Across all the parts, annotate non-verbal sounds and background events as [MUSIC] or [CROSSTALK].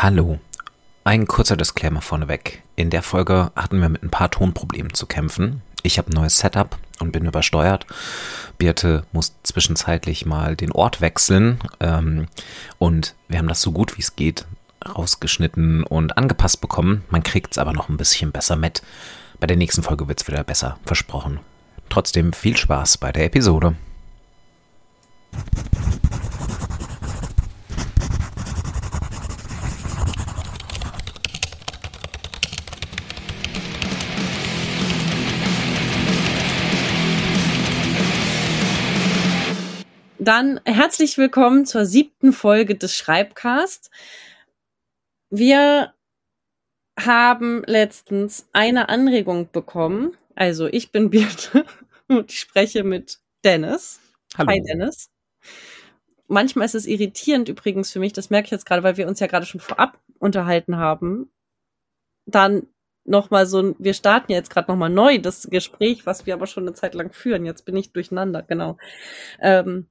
Hallo. Ein kurzer Disclaimer vorneweg. In der Folge hatten wir mit ein paar Tonproblemen zu kämpfen. Ich habe ein neues Setup und bin übersteuert. Birte muss zwischenzeitlich mal den Ort wechseln. Ähm, und wir haben das so gut wie es geht rausgeschnitten und angepasst bekommen. Man kriegt es aber noch ein bisschen besser mit. Bei der nächsten Folge wird es wieder besser, versprochen. Trotzdem viel Spaß bei der Episode. Dann herzlich willkommen zur siebten Folge des Schreibcast. Wir haben letztens eine Anregung bekommen. Also ich bin Birte [LAUGHS] und ich spreche mit Dennis. Hallo. Hi Dennis. Manchmal ist es irritierend übrigens für mich, das merke ich jetzt gerade, weil wir uns ja gerade schon vorab unterhalten haben. Dann nochmal so ein, wir starten jetzt gerade nochmal neu das Gespräch, was wir aber schon eine Zeit lang führen. Jetzt bin ich durcheinander, genau. Ähm,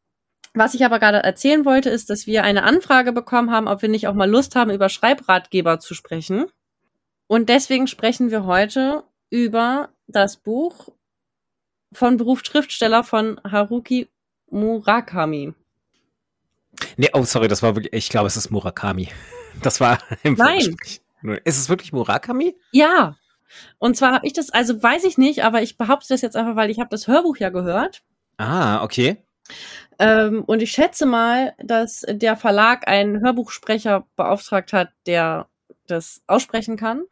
was ich aber gerade erzählen wollte, ist, dass wir eine Anfrage bekommen haben, ob wir nicht auch mal Lust haben, über Schreibratgeber zu sprechen. Und deswegen sprechen wir heute über das Buch von Beruf Schriftsteller von Haruki Murakami. Nee, oh, sorry, das war wirklich, ich glaube, es ist Murakami. [LAUGHS] Das war im Nein. Ist es wirklich Murakami? Ja. Und zwar habe ich das, also weiß ich nicht, aber ich behaupte das jetzt einfach, weil ich habe das Hörbuch ja gehört. Ah, okay. Ähm, und ich schätze mal, dass der Verlag einen Hörbuchsprecher beauftragt hat, der das aussprechen kann.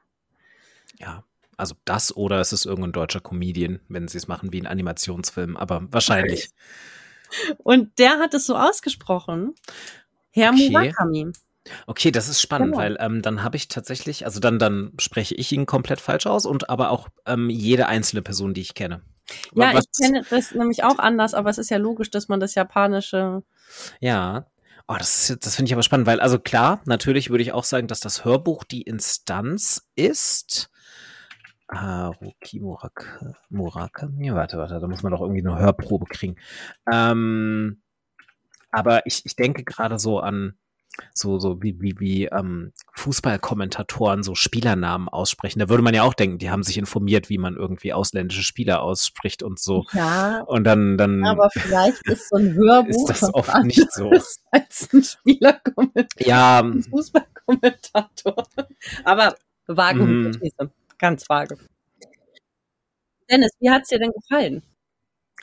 Ja, also das oder es ist irgendein deutscher Comedian, wenn sie es machen wie ein Animationsfilm, aber wahrscheinlich. Und der hat es so ausgesprochen. Herr Okay. Murakami. Okay, das ist spannend, Genau. weil ähm, dann habe ich tatsächlich, also dann, dann spreche ich ihn komplett falsch aus und aber auch ähm, jede einzelne Person, die ich kenne. Ja, Was- ich kenne das nämlich auch anders, aber es ist ja logisch, dass man das Japanische. Ja. Oh, das, das finde ich aber spannend, weil, also klar, natürlich würde ich auch sagen, dass das Hörbuch die Instanz ist. Haruki Muraka, Murakami? Warte, warte, da muss man doch irgendwie eine Hörprobe kriegen. Ähm, aber ich, ich denke gerade so an so, so wie, wie, wie ähm, Fußballkommentatoren so Spielernamen aussprechen. Da würde man ja auch denken, die haben sich informiert, wie man irgendwie ausländische Spieler ausspricht und so. Ja, Und dann, dann aber vielleicht ist so ein Hörbuch ist das oft nicht so. [LAUGHS] als ein Spielerkommentator, Ja, ein Fußballkommentator. Aber vage Mhm. Hypothese, ganz vage. Dennis, wie hat's dir denn gefallen?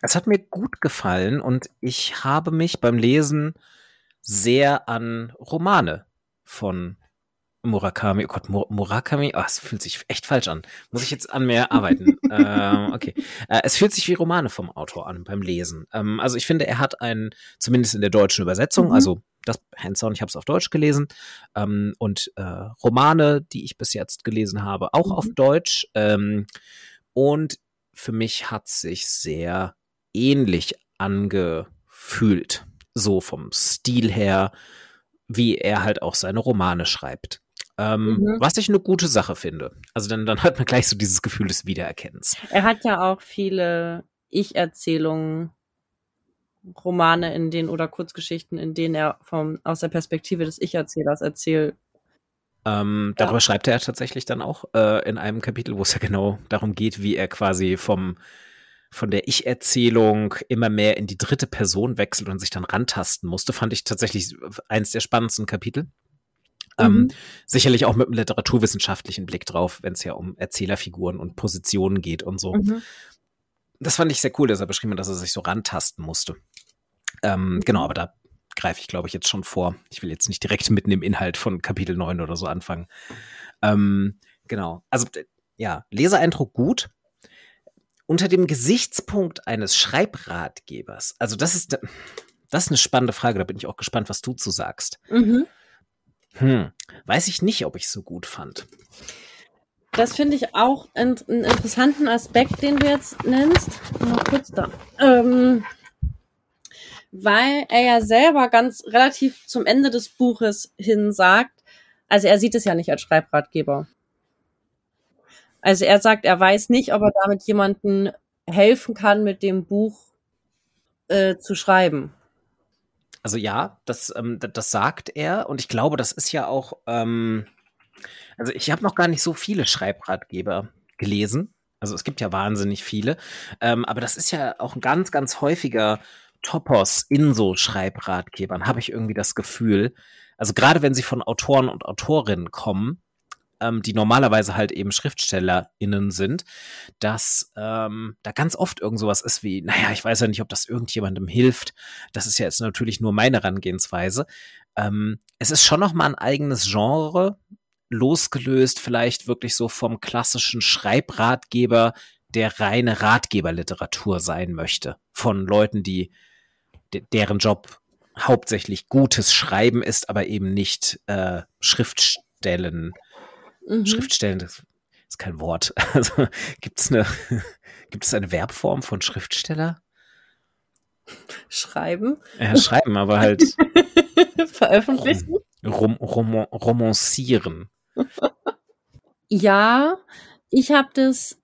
Es hat mir gut gefallen und ich habe mich beim Lesen sehr an Romane von Murakami, oh Gott, Mur Murakami, ah, es fühlt sich echt falsch an. Muss ich jetzt an mir [LAUGHS] arbeiten? ähm, okay. Äh, es fühlt sich wie Romane vom Autor an beim Lesen. Ähm, also ich finde, er hat einen, zumindest in der deutschen Übersetzung, Mhm. also das Hands-on, ich habe es auf Deutsch gelesen, ähm, und äh, Romane, die ich bis jetzt gelesen habe, auch Mhm. auf Deutsch. Ähm, und für mich hat sich sehr ähnlich angefühlt, so vom Stil her, wie er halt auch seine Romane schreibt. Ähm, Mhm. Was ich eine gute Sache finde. Also dann, dann hat man gleich so dieses Gefühl des Wiedererkennens. Er hat ja auch viele Ich-Erzählungen, Romane in denen oder Kurzgeschichten, in denen er vom, aus der Perspektive des Ich-Erzählers erzählt. Ähm, Ja. darüber schreibt er tatsächlich dann auch äh, in einem Kapitel, wo es ja genau darum geht, wie er quasi vom von der Ich-Erzählung immer mehr in die dritte Person wechselt und sich dann rantasten musste, fand ich tatsächlich eins der spannendsten Kapitel. Ähm, Mhm. sicherlich auch mit einem literaturwissenschaftlichen Blick drauf, wenn es ja um Erzählerfiguren und Positionen geht und so. Mhm. Das fand ich sehr cool, dass er beschrieben hat, dass er sich so rantasten musste. Ähm. Genau, aber da greife ich, glaube ich, jetzt schon vor. Ich will jetzt nicht direkt mitten im Inhalt von Kapitel 9 oder so anfangen. Ähm, genau. Also, ja, Leseeindruck gut. Unter dem Gesichtspunkt eines Schreibratgebers, also das ist, das ist eine spannende Frage, da bin ich auch gespannt, was du zu sagst. Mhm. Hm, weiß ich nicht, ob ich es so gut fand. Das finde ich auch einen, einen interessanten Aspekt, den du jetzt nennst. Mal kurz da. Ähm, weil er ja selber ganz relativ zum Ende des Buches hin sagt, also er sieht es ja nicht als Schreibratgeber. Also er sagt, er weiß nicht, ob er damit jemanden helfen kann, mit dem Buch äh, zu schreiben. Also ja, das, ähm, das sagt er und ich glaube, das ist ja auch, ähm, also ich habe noch gar nicht so viele Schreibratgeber gelesen. Also es gibt ja wahnsinnig viele, ähm, aber das ist ja auch ein ganz, ganz häufiger Topos in so Schreibratgebern, habe ich irgendwie das Gefühl. Also gerade wenn sie von Autoren und Autorinnen kommen, ähm, die normalerweise halt eben SchriftstellerInnen sind, dass ähm, da ganz oft irgend sowas ist wie, naja, ich weiß ja nicht, ob das irgendjemandem hilft. Das ist ja jetzt natürlich nur meine Herangehensweise. Ähm, es ist schon noch mal ein eigenes Genre, losgelöst vielleicht wirklich so vom klassischen Schreibratgeber, der reine Ratgeberliteratur sein möchte. Von Leuten, die deren Job hauptsächlich gutes Schreiben ist, aber eben nicht äh, Schriftstellen Mhm. Schriftstellen, das ist kein Wort. [LAUGHS] Also gibt es eine, [LAUGHS] gibt es eine Verbform von Schriftsteller? Schreiben. Ja, schreiben, aber halt. [LAUGHS] Veröffentlichen. Rom, rom, romancieren. Ja, ich habe das.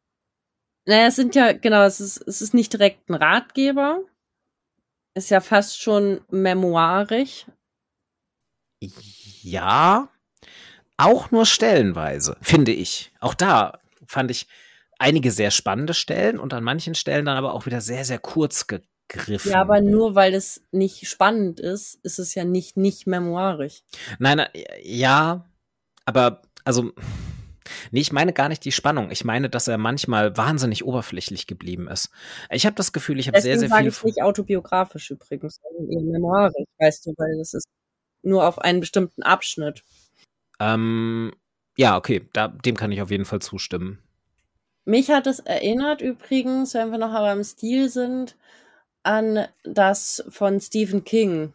Naja, es sind ja, genau, es ist, es ist nicht direkt ein Ratgeber. Ist ja fast schon memoirisch. Ja, auch nur stellenweise, finde ich. Auch da fand ich einige sehr spannende Stellen und an manchen Stellen dann aber auch wieder sehr, sehr kurz gegriffen. Ja, aber nur weil es nicht spannend ist, ist es ja nicht nicht memoirisch. Nein, ja, aber also Nee, ich meine gar nicht die Spannung. Ich meine, dass er manchmal wahnsinnig oberflächlich geblieben ist. Ich habe das Gefühl, ich habe sehr, sehr viel. Ich nicht autobiografisch übrigens, sondern eher memoirisch, weißt du, weil das ist nur auf einen bestimmten Abschnitt. Ähm, ja, okay, da, dem kann ich auf jeden Fall zustimmen. Mich hat es erinnert übrigens, wenn wir noch aber im Stil sind, an das von Stephen King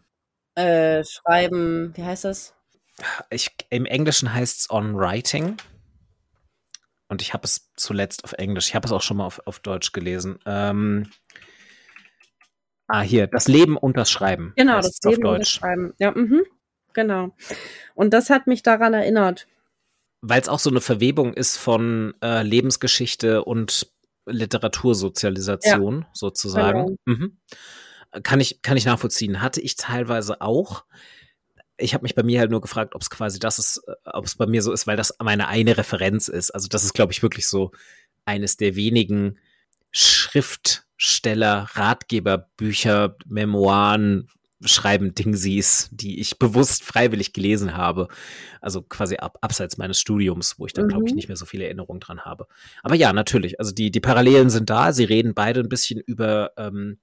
äh, Schreiben, wie heißt das? Ich, Im Englischen heißt es On Writing. Und ich habe es zuletzt auf Englisch. Ich habe es auch schon mal auf, auf Deutsch gelesen. Ähm, ah, hier, das Leben und das Schreiben. Genau, das Leben und das Schreiben. Ja, mhm. Genau. Und das hat mich daran erinnert. Weil es auch so eine Verwebung ist von äh, Lebensgeschichte und Literatursozialisation ja. sozusagen. Genau. Mhm. Kann ich, kann ich nachvollziehen. Hatte ich teilweise auch. Ich habe mich bei mir halt nur gefragt, ob es quasi das ist, äh, ob es bei mir so ist, weil das meine eine Referenz ist. Also das ist, glaube ich, wirklich so eines der wenigen Schriftsteller, Ratgeberbücher, Memoiren, schreiben Dingsies, die ich bewusst freiwillig gelesen habe. Also quasi ab, abseits meines Studiums, wo ich dann, mhm. glaube ich, nicht mehr so viele Erinnerungen dran habe. Aber ja, natürlich. Also die, die Parallelen sind da. Sie reden beide ein bisschen über ähm,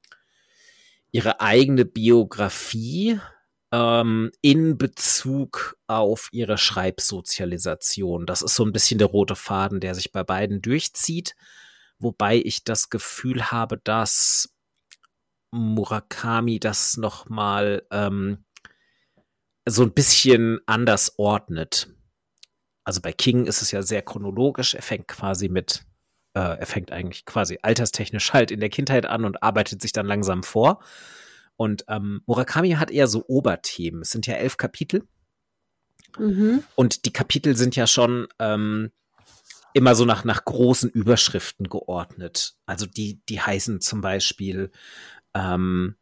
ihre eigene Biografie ähm, in Bezug auf ihre Schreibsozialisation. Das ist so ein bisschen der rote Faden, der sich bei beiden durchzieht. Wobei ich das Gefühl habe, dass Murakami das noch mal ähm, so ein bisschen anders ordnet. Also bei King ist es ja sehr chronologisch. Er fängt quasi mit, äh, er fängt eigentlich quasi alterstechnisch halt in der Kindheit an und arbeitet sich dann langsam vor. Und ähm, Murakami hat eher so Oberthemen. Es sind ja elf Kapitel. Mhm. Und die Kapitel sind ja schon ähm, immer so nach, nach großen Überschriften geordnet. Also die, die heißen zum Beispiel ähm,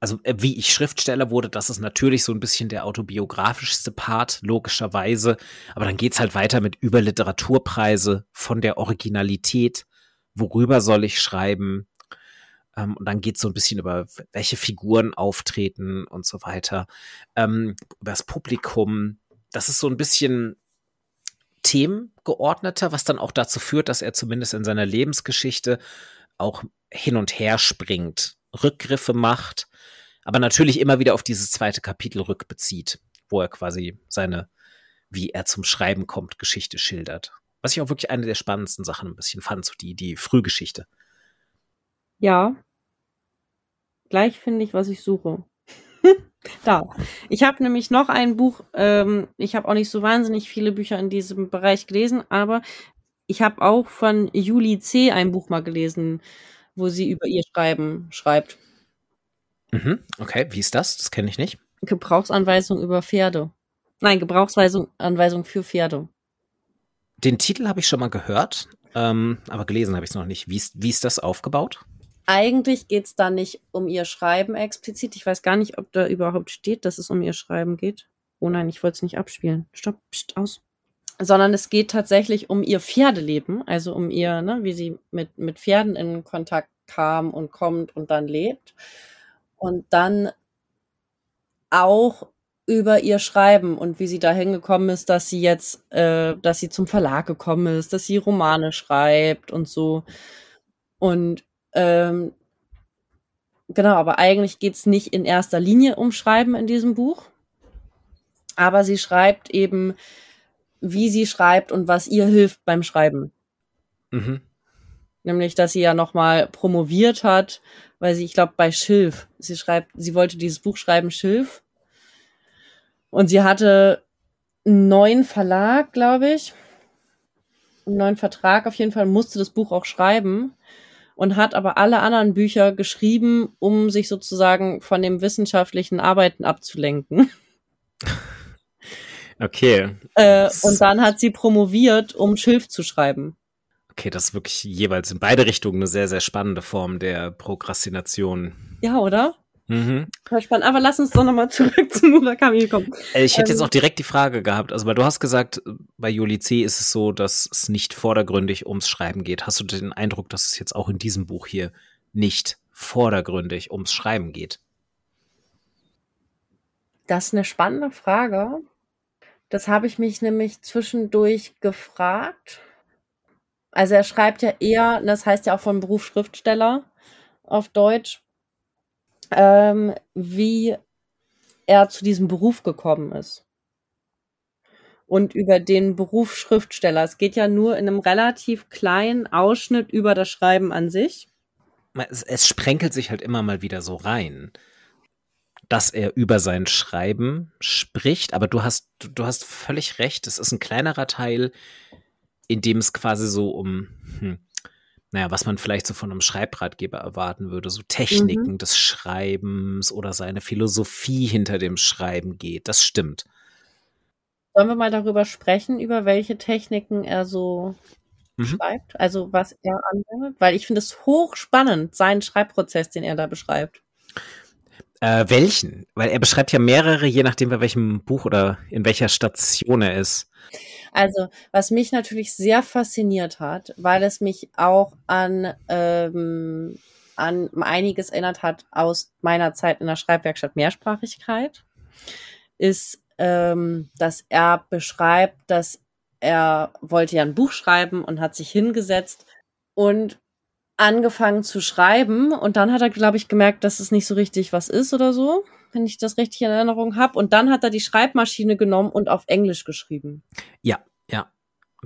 also äh, wie ich Schriftsteller wurde, das ist natürlich so ein bisschen der autobiografischste Part, logischerweise. Aber dann geht's halt weiter mit über Literaturpreise, von der Originalität, worüber soll ich schreiben. Ähm, und dann geht's so ein bisschen über, welche Figuren auftreten und so weiter. Ähm, über das Publikum. Das ist so ein bisschen themengeordneter, was dann auch dazu führt, dass er zumindest in seiner Lebensgeschichte auch hin und her springt, Rückgriffe macht, aber natürlich immer wieder auf dieses zweite Kapitel rückbezieht, wo er quasi seine, wie er zum Schreiben kommt, Geschichte schildert. Was ich auch wirklich eine der spannendsten Sachen ein bisschen fand, so die, die Frühgeschichte. Ja. Gleich finde ich, was ich suche. [LAUGHS] da. Ich habe nämlich noch ein Buch, ähm, ich habe auch nicht so wahnsinnig viele Bücher in diesem Bereich gelesen, aber ich habe auch von Julie C. ein Buch mal gelesen wo sie über ihr Schreiben schreibt. Mhm, okay, wie ist das? Das kenne ich nicht. Gebrauchsanweisung über Pferde. Nein, Gebrauchsanweisung für Pferde. Den Titel habe ich schon mal gehört, ähm, aber gelesen habe ich es noch nicht. Wie ist, wie ist das aufgebaut? eigentlich geht's da nicht um ihr Schreiben explizit. Ich weiß gar nicht, ob da überhaupt steht, dass es um ihr Schreiben geht. Oh nein, ich wollte es nicht abspielen. Stopp, pst, aus. Sondern es geht tatsächlich um ihr Pferdeleben, also um ihr, ne, wie sie mit, mit Pferden in Kontakt kam und kommt und dann lebt. Und dann auch über ihr Schreiben und wie sie dahin gekommen ist, dass sie jetzt, äh, dass sie zum Verlag gekommen ist, dass sie Romane schreibt und so. Und ähm, genau, aber eigentlich geht's nicht in erster Linie um Schreiben in diesem Buch. Aber sie schreibt eben, wie sie schreibt und was ihr hilft beim Schreiben. Mhm. Nämlich, dass sie ja nochmal promoviert hat, weil sie, ich glaube, bei Schilf, sie schreibt, sie wollte dieses Buch schreiben, Schilf. Und sie hatte einen neuen Verlag, glaube ich. Einen neuen Vertrag auf jeden Fall, musste das Buch auch schreiben und hat aber alle anderen Bücher geschrieben, um sich sozusagen von dem wissenschaftlichen Arbeiten abzulenken. [LAUGHS] Okay. Äh, und dann hat sie promoviert, um Schilf zu schreiben. Okay, das ist wirklich jeweils in beide Richtungen eine sehr, sehr spannende Form der Prokrastination. Ja, oder? Mhm. Spannend. Aber lass uns doch nochmal [LAUGHS] zurück zu Murakami kommen. Äh, ich hätte ähm, jetzt auch direkt die Frage gehabt, also weil du hast gesagt, bei Juli C. ist es so, dass es nicht vordergründig ums Schreiben geht. Hast du den Eindruck, dass es jetzt auch in diesem Buch hier nicht vordergründig ums Schreiben geht? Das ist eine spannende Frage. Das habe ich mich nämlich zwischendurch gefragt. Also er schreibt ja eher, das heißt ja auch von Beruf Schriftsteller auf Deutsch, ähm, wie er zu diesem Beruf gekommen ist. Und über den Beruf Schriftsteller. Es geht ja nur in einem relativ kleinen Ausschnitt über das Schreiben an sich. Es, es sprenkelt sich halt immer mal wieder so rein dass er über sein Schreiben spricht, aber du hast, du, du hast völlig recht, es ist ein kleinerer Teil, in dem es quasi so um, hm, naja, was man vielleicht so von einem Schreibratgeber erwarten würde, so Techniken mhm. des Schreibens oder seine Philosophie hinter dem Schreiben geht. Das stimmt. Sollen wir mal darüber sprechen, über welche Techniken er so mhm. schreibt? Also was er anwendet? Weil ich finde es hochspannend, seinen Schreibprozess, den er da beschreibt. Äh, welchen? Weil er beschreibt ja mehrere, je nachdem, bei welchem Buch oder in welcher Station er ist. Also, was mich natürlich sehr fasziniert hat, weil es mich auch an, ähm, an einiges erinnert hat aus meiner Zeit in der Schreibwerkstatt Mehrsprachigkeit, ist, ähm, dass er beschreibt, dass er wollte ja ein Buch schreiben und hat sich hingesetzt und angefangen zu schreiben und dann hat er, glaube ich, gemerkt, dass es nicht so richtig was ist oder so, wenn ich das richtig in Erinnerung habe. Und dann hat er die Schreibmaschine genommen und auf Englisch geschrieben. Ja, ja.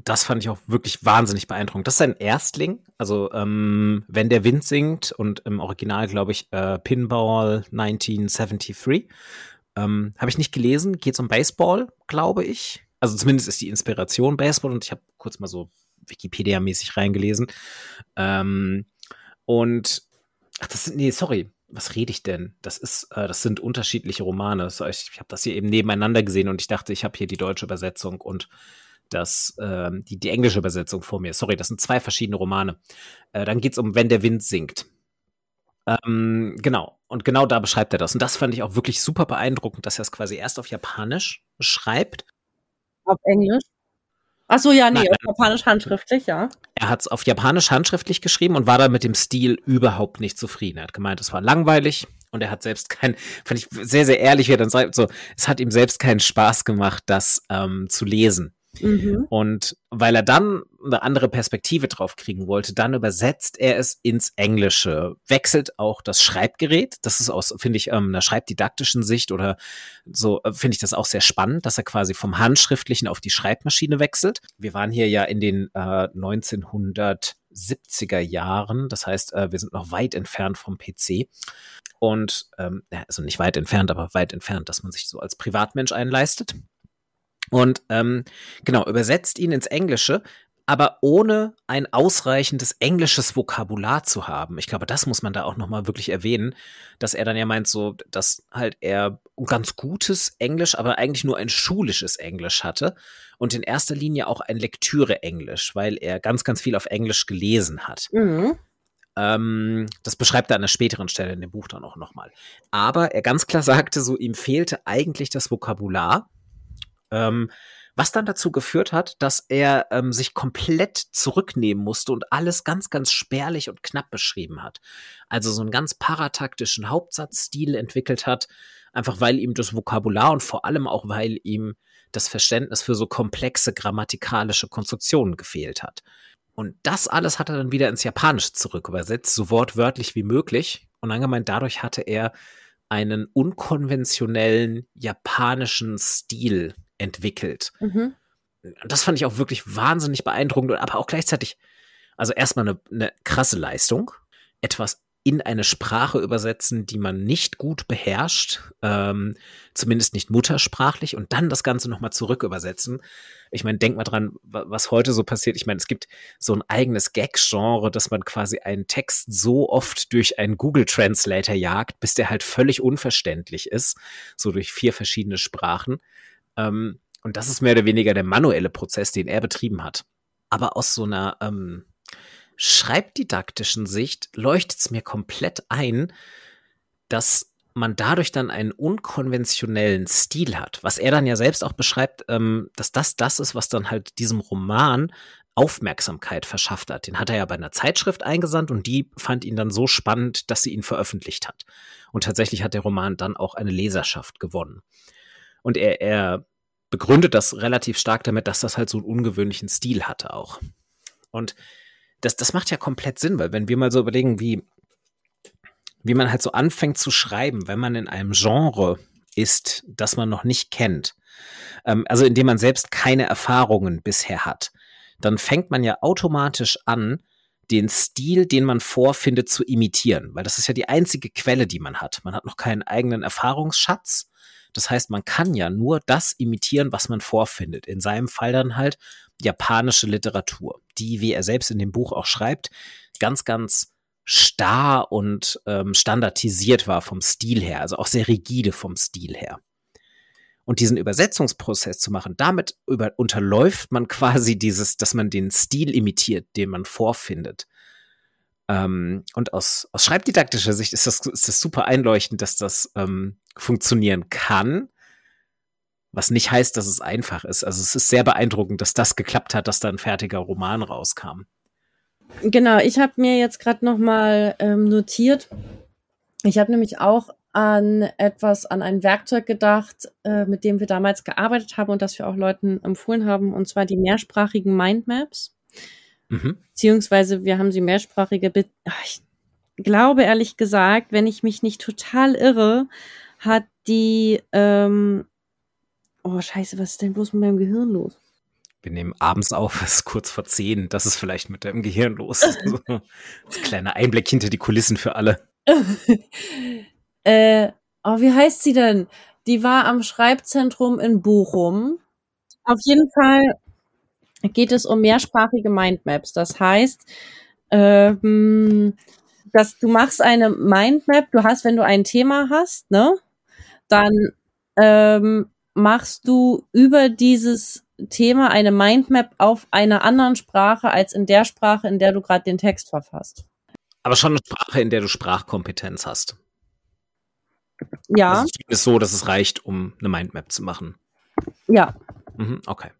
Das fand ich auch wirklich wahnsinnig beeindruckend. Das ist ein Erstling, also ähm, wenn der Wind singt und im Original, glaube ich, äh, Pinball 1973. Ähm, habe ich nicht gelesen, geht es um Baseball, glaube ich. Also zumindest ist die Inspiration Baseball und ich habe kurz mal so Wikipedia-mäßig reingelesen. Ähm, und, ach, das sind, nee, sorry, was rede ich denn? Das ist, äh, das sind unterschiedliche Romane. Ich ich habe das hier eben nebeneinander gesehen und ich dachte, ich habe hier die deutsche Übersetzung und das, äh, die, die englische Übersetzung vor mir. Sorry, das sind zwei verschiedene Romane. Äh, dann geht es um Wenn der Wind singt. Ähm, genau. Und genau da beschreibt er das. Und das fand ich auch wirklich super beeindruckend, dass er es quasi erst auf Japanisch schreibt. Auf Englisch? Ach so, ja, nee, Nein, auf Japanisch handschriftlich, ja. Er hat es auf Japanisch handschriftlich geschrieben und war da mit dem Stil überhaupt nicht zufrieden. Er hat gemeint, es war langweilig und er hat selbst kein, fand ich sehr, sehr ehrlich, wie er dann sagt, so, es hat ihm selbst keinen Spaß gemacht, das ähm, zu lesen. Mhm. Und weil er dann eine andere Perspektive drauf kriegen wollte, dann übersetzt er es ins Englische, wechselt auch das Schreibgerät. Das ist aus, finde ich, ähm, einer schreibdidaktischen Sicht oder so, äh, finde ich das auch sehr spannend, dass er quasi vom Handschriftlichen auf die Schreibmaschine wechselt. Wir waren hier ja in den äh, 1970er Jahren, das heißt, äh, wir sind noch weit entfernt vom PC. Und ähm, also nicht weit entfernt, aber weit entfernt, dass man sich so als Privatmensch einleistet. Und ähm, genau, übersetzt ihn ins Englische, aber ohne ein ausreichendes englisches Vokabular zu haben. Ich glaube, das muss man da auch nochmal wirklich erwähnen, dass er dann ja meint, so, dass halt er ganz gutes Englisch, aber eigentlich nur ein schulisches Englisch hatte und in erster Linie auch ein Lektüre-Englisch, weil er ganz, ganz viel auf Englisch gelesen hat. Mhm. Ähm, das beschreibt er an einer späteren Stelle in dem Buch dann auch nochmal. Aber er ganz klar sagte, so ihm fehlte eigentlich das Vokabular. Ähm, was dann dazu geführt hat, dass er ähm, sich komplett zurücknehmen musste und alles ganz, ganz spärlich und knapp beschrieben hat. Also so einen ganz parataktischen Hauptsatzstil entwickelt hat, einfach weil ihm das Vokabular und vor allem auch weil ihm das Verständnis für so komplexe grammatikalische Konstruktionen gefehlt hat. Und das alles hat er dann wieder ins Japanische zurückübersetzt, so wortwörtlich wie möglich. Und dann gemeint, dadurch hatte er einen unkonventionellen japanischen Stil entwickelt. Mhm. Das fand ich auch wirklich wahnsinnig beeindruckend, aber auch gleichzeitig, also erstmal eine, eine krasse Leistung, etwas in eine Sprache übersetzen, die man nicht gut beherrscht, ähm, zumindest nicht muttersprachlich, und dann das Ganze nochmal zurück übersetzen. Ich meine, denk mal dran, was heute so passiert. Ich meine, es gibt so ein eigenes Gag-Genre, dass man quasi einen Text so oft durch einen Google Translator jagt, bis der halt völlig unverständlich ist, so durch vier verschiedene Sprachen. Ähm, und das ist mehr oder weniger der manuelle Prozess, den er betrieben hat. Aber aus so einer ähm, schreibdidaktischen Sicht leuchtet es mir komplett ein, dass man dadurch dann einen unkonventionellen Stil hat, was er dann ja selbst auch beschreibt, ähm, dass das das ist, was dann halt diesem Roman Aufmerksamkeit verschafft hat. Den hat er ja bei einer Zeitschrift eingesandt und die fand ihn dann so spannend, dass sie ihn veröffentlicht hat. Und tatsächlich hat der Roman dann auch eine Leserschaft gewonnen. Und er, er begründet das relativ stark damit, dass das halt so einen ungewöhnlichen Stil hatte auch. Und das, das macht ja komplett Sinn, weil wenn wir mal so überlegen, wie, wie man halt so anfängt zu schreiben, wenn man in einem Genre ist, das man noch nicht kennt, ähm, also in dem man selbst keine Erfahrungen bisher hat, dann fängt man ja automatisch an, den Stil, den man vorfindet, zu imitieren, weil das ist ja die einzige Quelle, die man hat. Man hat noch keinen eigenen Erfahrungsschatz. Das heißt, man kann ja nur das imitieren, was man vorfindet. In seinem Fall dann halt japanische Literatur, die, wie er selbst in dem Buch auch schreibt, ganz, ganz starr und ähm, standardisiert war vom Stil her, also auch sehr rigide vom Stil her. Und diesen Übersetzungsprozess zu machen, damit über, unterläuft man [LAUGHS] quasi dieses, dass man den Stil imitiert, den man vorfindet. Ähm, und aus, aus schreibdidaktischer Sicht ist das, ist das super einleuchtend, dass das ähm, funktionieren kann was nicht heißt, dass es einfach ist. Also es ist sehr beeindruckend, dass das geklappt hat, dass da ein fertiger Roman rauskam. Genau, ich habe mir jetzt gerade noch mal ähm, notiert. Ich habe nämlich auch an etwas, an ein Werkzeug gedacht, äh, mit dem wir damals gearbeitet haben und das wir auch Leuten empfohlen haben, und zwar die mehrsprachigen Mindmaps. Mhm. Beziehungsweise wir haben sie mehrsprachige, Be ich glaube ehrlich gesagt, wenn ich mich nicht total irre, hat die ähm, Oh, scheiße, was ist denn bloß mit meinem Gehirn los? Wir nehmen abends auf, es ist kurz vor zehn. Das ist vielleicht mit deinem Gehirn los. [LAUGHS] so, als kleiner Einblick hinter die Kulissen für alle. [LAUGHS] äh, oh, wie heißt sie denn? Die war am Schreibzentrum in Bochum. Auf jeden Fall geht es um mehrsprachige Mindmaps. Das heißt, ähm, dass du machst eine Mindmap, du hast, wenn du ein Thema hast, ne, dann ähm, machst du über dieses Thema eine Mindmap auf einer anderen Sprache als in der Sprache, in der du gerade den Text verfasst. Aber schon eine Sprache, in der du Sprachkompetenz hast. Ja. Also es ist so, dass es reicht, um eine Mindmap zu machen. Ja. Mhm, okay.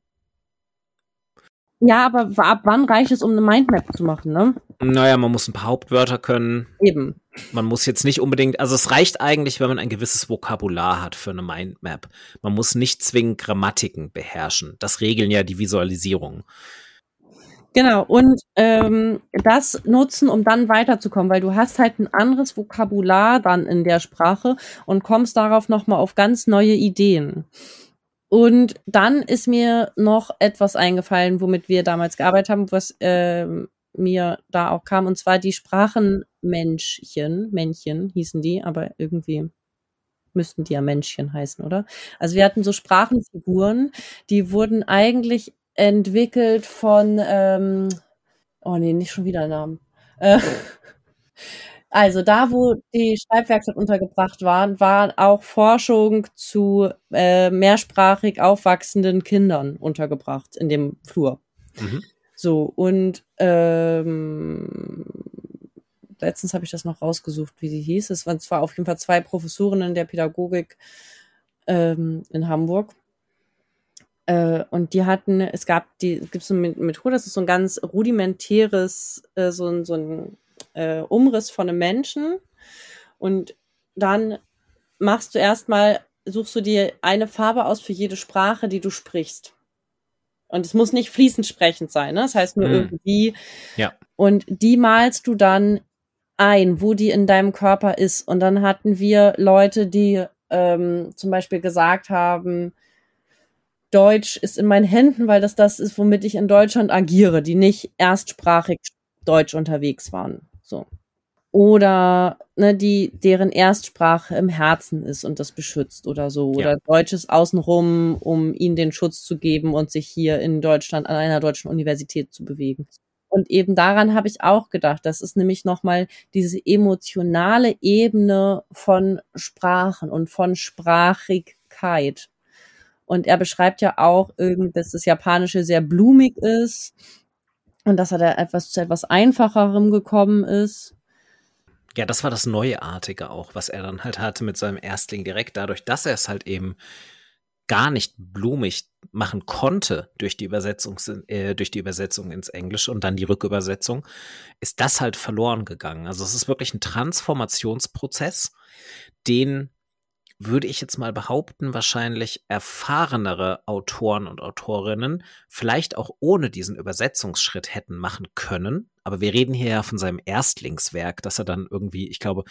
Ja, aber ab wann reicht es, um eine Mindmap zu machen, ne? Naja, man muss ein paar Hauptwörter können. Eben. Man muss jetzt nicht unbedingt, also es reicht eigentlich, wenn man ein gewisses Vokabular hat für eine Mindmap. Man muss nicht zwingend Grammatiken beherrschen. Das regeln ja die Visualisierungen. Genau, und ähm, das nutzen, um dann weiterzukommen, weil du hast halt ein anderes Vokabular dann in der Sprache und kommst darauf nochmal auf ganz neue Ideen. Und dann ist mir noch etwas eingefallen, womit wir damals gearbeitet haben, was äh, mir da auch kam, und zwar die Sprachenmännchen, Männchen hießen die, aber irgendwie müssten die ja Männchen heißen, oder? Also wir hatten so Sprachenfiguren, die wurden eigentlich entwickelt von, ähm, oh nee, nicht schon wieder Namen. Äh, also da, wo die Schreibwerkstatt untergebracht war, war auch Forschung zu äh, mehrsprachig aufwachsenden Kindern untergebracht in dem Flur. Mhm. So, und ähm, letztens habe ich das noch rausgesucht, wie sie hieß. Es waren zwar auf jeden Fall zwei Professorinnen der Pädagogik ähm, in Hamburg. Äh, und die hatten, es gab die, gibt so eine Methode, das ist so ein ganz rudimentäres, äh, so, ein so ein äh, Umriss von einem Menschen. Und dann machst du erstmal, suchst du dir eine Farbe aus für jede Sprache, die du sprichst. Und es muss nicht fließend sprechend sein, ne? Das heißt nur mm. irgendwie. Ja. Und die malst du dann ein, wo die in deinem Körper ist. Und dann hatten wir Leute, die ähm, zum Beispiel gesagt haben, Deutsch ist in meinen Händen, weil das das ist, womit ich in Deutschland agiere, die nicht erstsprachig Deutsch unterwegs waren. So. Oder ne, die, deren Erstsprache im Herzen ist und das beschützt oder so. Oder ja. Deutsches außenrum, um ihnen den Schutz zu geben und sich hier in Deutschland an einer deutschen Universität zu bewegen. Und eben daran habe ich auch gedacht. Das ist nämlich nochmal diese emotionale Ebene von Sprachen und von Sprachigkeit. Und er beschreibt ja auch irgendwie, dass das Japanische sehr blumig ist und dass er da etwas zu etwas Einfacherem gekommen ist. Ja, das war das Neuartige auch, was er dann halt hatte mit seinem Erstling direkt, dadurch, dass er es halt eben gar nicht blumig machen konnte durch die Übersetzung, äh, durch die Übersetzung ins Englische und dann die Rückübersetzung, ist das halt verloren gegangen. Also es ist wirklich ein Transformationsprozess, den würde ich jetzt mal behaupten, wahrscheinlich erfahrenere Autoren und Autorinnen vielleicht auch ohne diesen Übersetzungsschritt hätten machen können. Aber wir reden hier ja von seinem Erstlingswerk, dass er dann irgendwie, ich glaube,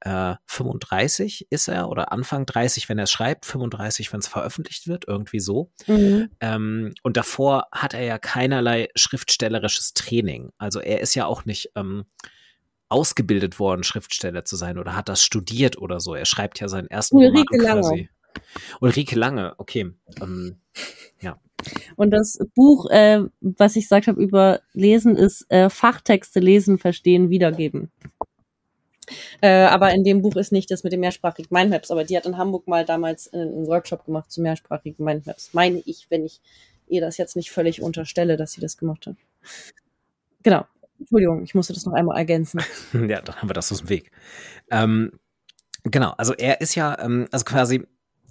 äh, 35 ist er oder Anfang 30, wenn er es schreibt, 35, wenn es veröffentlicht wird, irgendwie so. Mhm. Ähm, und davor hat er ja keinerlei schriftstellerisches Training. Also er ist ja auch nicht ähm, ausgebildet worden, Schriftsteller zu sein oder hat das studiert oder so. Er schreibt ja seinen ersten Ulrike Roman quasi. Lange. Ulrike Lange, okay. Ähm, ja. Und das Buch, äh, was ich gesagt habe über Lesen, ist äh, Fachtexte lesen, verstehen, wiedergeben. Äh, aber in dem Buch ist nicht das mit den mehrsprachigen Mindmaps, aber die hat in Hamburg mal damals einen Workshop gemacht zu mehrsprachigen Mindmaps. Meine ich, wenn ich ihr das jetzt nicht völlig unterstelle, dass sie das gemacht hat. Genau. Entschuldigung, ich musste das noch einmal ergänzen. [LAUGHS] ja, dann haben wir das aus dem Weg. Ähm, genau, also er ist ja, ähm, also quasi,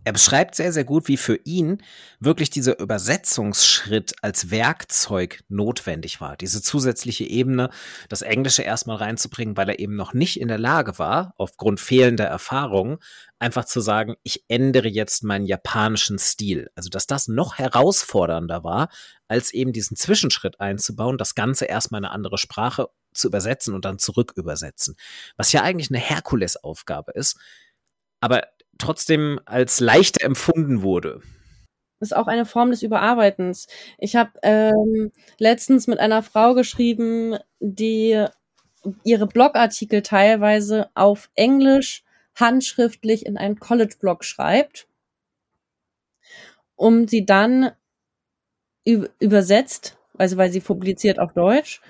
er beschreibt sehr, sehr gut, wie für ihn wirklich dieser Übersetzungsschritt als Werkzeug notwendig war. Diese zusätzliche Ebene, das Englische erstmal reinzubringen, weil er eben noch nicht in der Lage war, aufgrund fehlender Erfahrung, einfach zu sagen, ich ändere jetzt meinen japanischen Stil. Also, dass das noch herausfordernder war, als eben diesen Zwischenschritt einzubauen, das Ganze erstmal in eine andere Sprache zu übersetzen und dann zurück übersetzen. Was ja eigentlich eine Herkulesaufgabe ist, aber trotzdem als leichter empfunden wurde. Das ist auch eine Form des Überarbeitens. Ich habe ähm, letztens mit einer Frau geschrieben, die ihre Blogartikel teilweise auf Englisch handschriftlich in einen College-Blog schreibt, um sie dann übersetzt, also weil sie publiziert auf Deutsch,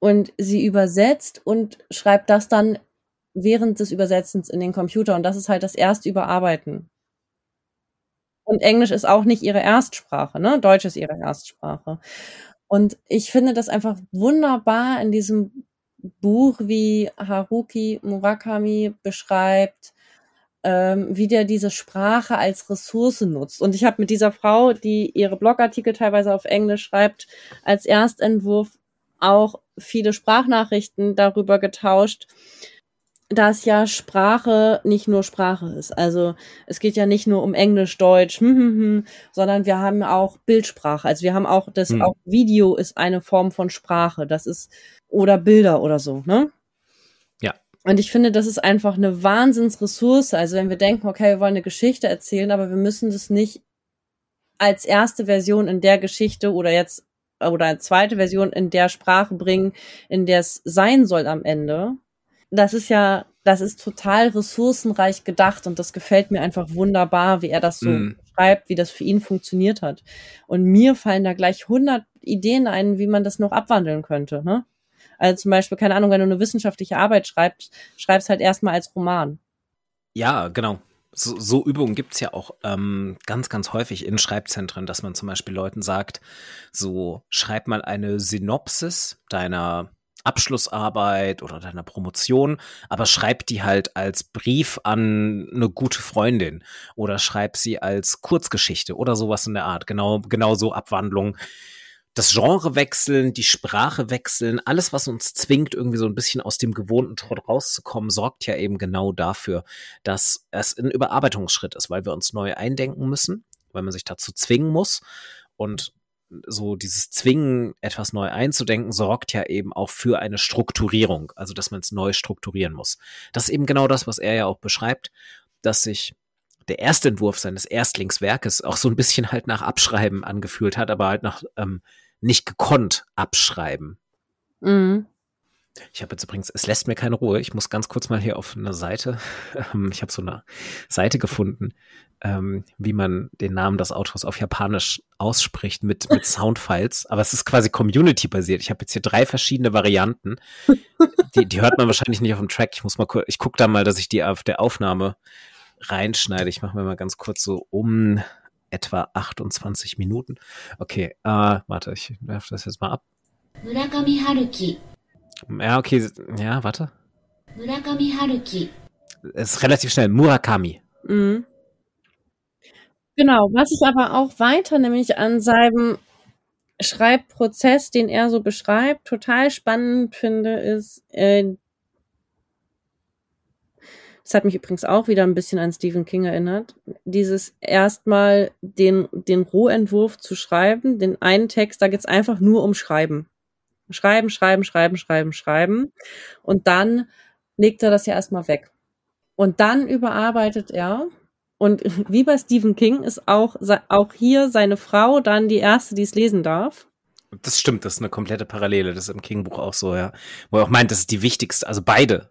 und sie übersetzt und schreibt das dann während des Übersetzens in den Computer. Und das ist halt das erste Überarbeiten. Und Englisch ist auch nicht ihre Erstsprache, ne? Deutsch ist ihre Erstsprache. Und ich finde das einfach wunderbar in diesem Buch, wie Haruki Murakami beschreibt, ähm, wie der diese Sprache als Ressource nutzt. Und ich habe mit dieser Frau, die ihre Blogartikel teilweise auf Englisch schreibt, als Erstentwurf auch viele Sprachnachrichten darüber getauscht, dass ja Sprache nicht nur Sprache ist. Also es geht ja nicht nur um Englisch, Deutsch, hm, hm, hm, sondern wir haben auch Bildsprache. Also wir haben auch das, hm. auch Video ist eine Form von Sprache. Das ist oder Bilder oder so, ne? Ja. Und ich finde, das ist einfach eine Wahnsinnsressource. Also wenn wir denken, okay, wir wollen eine Geschichte erzählen, aber wir müssen das nicht als erste Version in der Geschichte oder jetzt oder eine zweite Version in der Sprache bringen, in der es sein soll am Ende. Das ist ja, das ist total ressourcenreich gedacht und das gefällt mir einfach wunderbar, wie er das so mm. schreibt, wie das für ihn funktioniert hat. Und mir fallen da gleich 100 Ideen ein, wie man das noch abwandeln könnte, ne? Also zum Beispiel, keine Ahnung, wenn du eine wissenschaftliche Arbeit schreibst, schreibst halt erstmal als Roman. Ja, genau. So, so Übungen gibt's ja auch ähm, ganz, ganz häufig in Schreibzentren, dass man zum Beispiel Leuten sagt, so schreib mal eine Synopsis deiner Abschlussarbeit oder deiner Promotion, aber schreib die halt als Brief an eine gute Freundin oder schreib sie als Kurzgeschichte oder sowas in der Art. Genau, genau so Abwandlung. Das Genre wechseln, die Sprache wechseln, alles, was uns zwingt, irgendwie so ein bisschen aus dem gewohnten Trott rauszukommen, sorgt ja eben genau dafür, dass es ein Überarbeitungsschritt ist, weil wir uns neu eindenken müssen, weil man sich dazu zwingen muss. Und so dieses Zwingen, etwas neu einzudenken, sorgt ja eben auch für eine Strukturierung, also dass man es neu strukturieren muss. Das ist eben genau das, was er ja auch beschreibt, dass sich der erste Entwurf seines Erstlingswerkes auch so ein bisschen halt nach Abschreiben angefühlt hat, aber halt nach ähm, nicht gekonnt abschreiben. Mhm. Ich habe jetzt übrigens, es lässt mir keine Ruhe. Ich muss ganz kurz mal hier auf eine Seite, [LAUGHS] ähm, ich habe so eine Seite gefunden, ähm, wie man den Namen des Autors auf Japanisch ausspricht mit, mit [LAUGHS] Soundfiles. Aber es ist quasi Community-basiert. Ich habe jetzt hier drei verschiedene Varianten. [LAUGHS] Die, die hört man wahrscheinlich nicht auf dem Track. Ich muss mal kurz, ich gucke da mal, dass ich die auf der Aufnahme reinschneide. Ich mache mir mal ganz kurz so um etwa 28 Minuten. Okay, äh, warte, ich werfe das jetzt mal ab. Murakami Haruki. Ja, okay, ja, warte. Murakami Haruki. Es ist relativ schnell. Murakami. Mhm. Genau, was ich aber auch weiter nämlich an seinem Schreibprozess, den er so beschreibt, total spannend finde, ist, äh, das hat mich übrigens auch wieder ein bisschen an Stephen King erinnert, dieses erstmal den, den Rohentwurf zu schreiben, den einen Text, da geht's einfach nur um Schreiben. Schreiben, schreiben, schreiben, schreiben, schreiben. Und dann legt er das ja erstmal weg. Und dann überarbeitet er und [LAUGHS] wie bei Stephen King ist auch, auch hier seine Frau dann die erste, die es lesen darf. Das stimmt, das ist eine komplette Parallele. Das ist im King-Buch auch so, ja. Wo er auch meint, das ist die wichtigste, also beide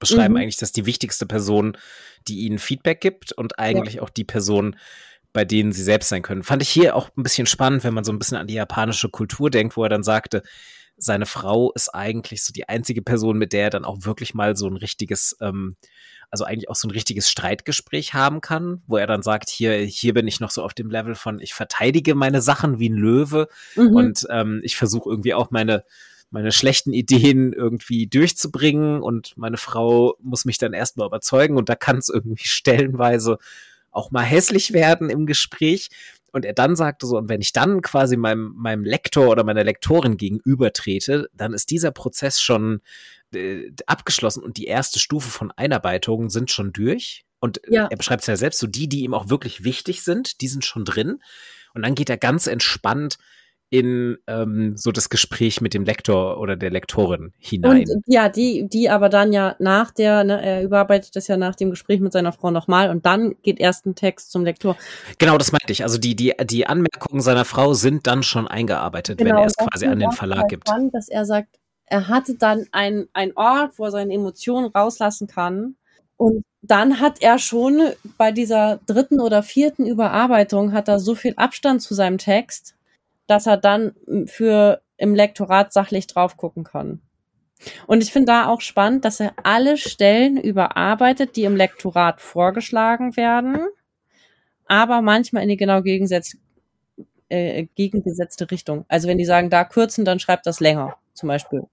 beschreiben mhm. eigentlich, dass die wichtigste Person, die ihnen Feedback gibt und eigentlich ja. auch die Person, bei denen sie selbst sein können. Fand ich hier auch ein bisschen spannend, wenn man so ein bisschen an die japanische Kultur denkt, wo er dann sagte, seine Frau ist eigentlich so die einzige Person, mit der er dann auch wirklich mal so ein richtiges ähm, also eigentlich auch so ein richtiges Streitgespräch haben kann, wo er dann sagt, hier, hier bin ich noch so auf dem Level von, ich verteidige meine Sachen wie ein Löwe mhm. und ähm, ich versuche irgendwie auch meine, meine schlechten Ideen irgendwie durchzubringen und meine Frau muss mich dann erstmal überzeugen und da kann es irgendwie [LAUGHS] stellenweise auch mal hässlich werden im Gespräch. Und er dann sagte so, und wenn ich dann quasi meinem, meinem Lektor oder meiner Lektorin gegenüber trete, dann ist dieser Prozess schon äh, abgeschlossen und die erste Stufe von Einarbeitung sind schon durch. Und ja. er beschreibt es ja selbst, so die, die ihm auch wirklich wichtig sind, die sind schon drin. Und dann geht er ganz entspannt in ähm, so das Gespräch mit dem Lektor oder der Lektorin hinein. Und, ja, die, die aber dann ja nach der, ne, er überarbeitet das ja nach dem Gespräch mit seiner Frau nochmal und dann geht erst ein Text zum Lektor. Genau, das meinte ich. Also die, die, die Anmerkungen seiner Frau sind dann schon eingearbeitet, genau, wenn er es quasi an den Verlag gibt. Spannend, dass er sagt, er hatte dann ein, ein Ort, wo er seine Emotionen rauslassen kann. Und dann hat er schon bei dieser dritten oder vierten Überarbeitung hat er so viel Abstand zu seinem Text, dass er dann für im Lektorat sachlich drauf gucken kann. Und ich finde da auch spannend, dass er alle Stellen überarbeitet, die im Lektorat vorgeschlagen werden, aber manchmal in die genau gegensätz, äh, gegengesetzte Richtung. Also wenn die sagen, da kürzen, dann schreibt das länger, zum Beispiel.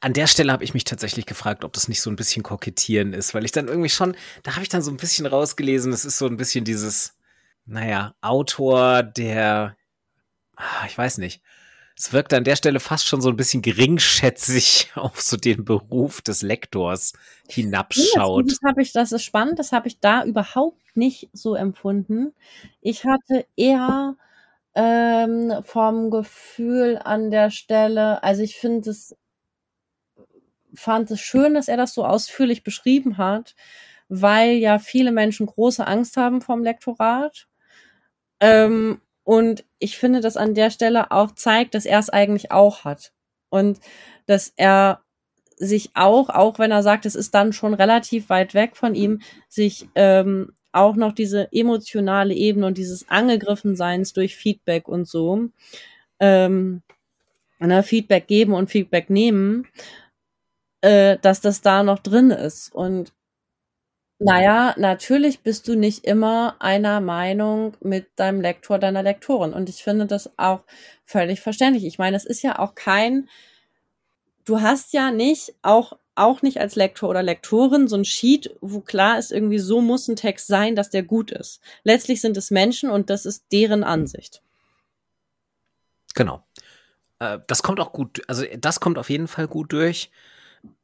An der Stelle habe ich mich tatsächlich gefragt, ob das nicht so ein bisschen kokettieren ist, weil ich dann irgendwie schon, da habe ich dann so ein bisschen rausgelesen, es ist so ein bisschen dieses, naja, Autor, der, ah, ich weiß nicht, es wirkt an der Stelle fast schon so ein bisschen geringschätzig [LAUGHS] auf so den Beruf des Lektors hinabschaut. Das, das habe ich, das ist spannend, das habe ich da überhaupt nicht so empfunden. Ich hatte eher ähm, vom Gefühl an der Stelle, also ich finde es fand es schön, dass er das so ausführlich beschrieben hat, weil ja viele Menschen große Angst haben vom Lektorat. Ähm, und ich finde, dass an der Stelle auch zeigt, dass er es eigentlich auch hat. Und dass er sich auch, auch wenn er sagt, es ist dann schon relativ weit weg von ihm, sich ähm, auch noch diese emotionale Ebene und dieses Angegriffenseins durch Feedback und so, ähm, ne, Feedback geben und Feedback nehmen, äh, dass das da noch drin ist. Und naja, natürlich bist du nicht immer einer Meinung mit deinem Lektor, deiner Lektorin. Und ich finde das auch völlig verständlich. Ich meine, es ist ja auch kein du hast ja nicht auch auch nicht als Lektor oder Lektorin so ein Sheet, wo klar ist, irgendwie so muss ein Text sein, dass der gut ist. Letztlich sind es Menschen und das ist deren Ansicht. Genau. Äh, das kommt auch gut, also das kommt auf jeden Fall gut durch.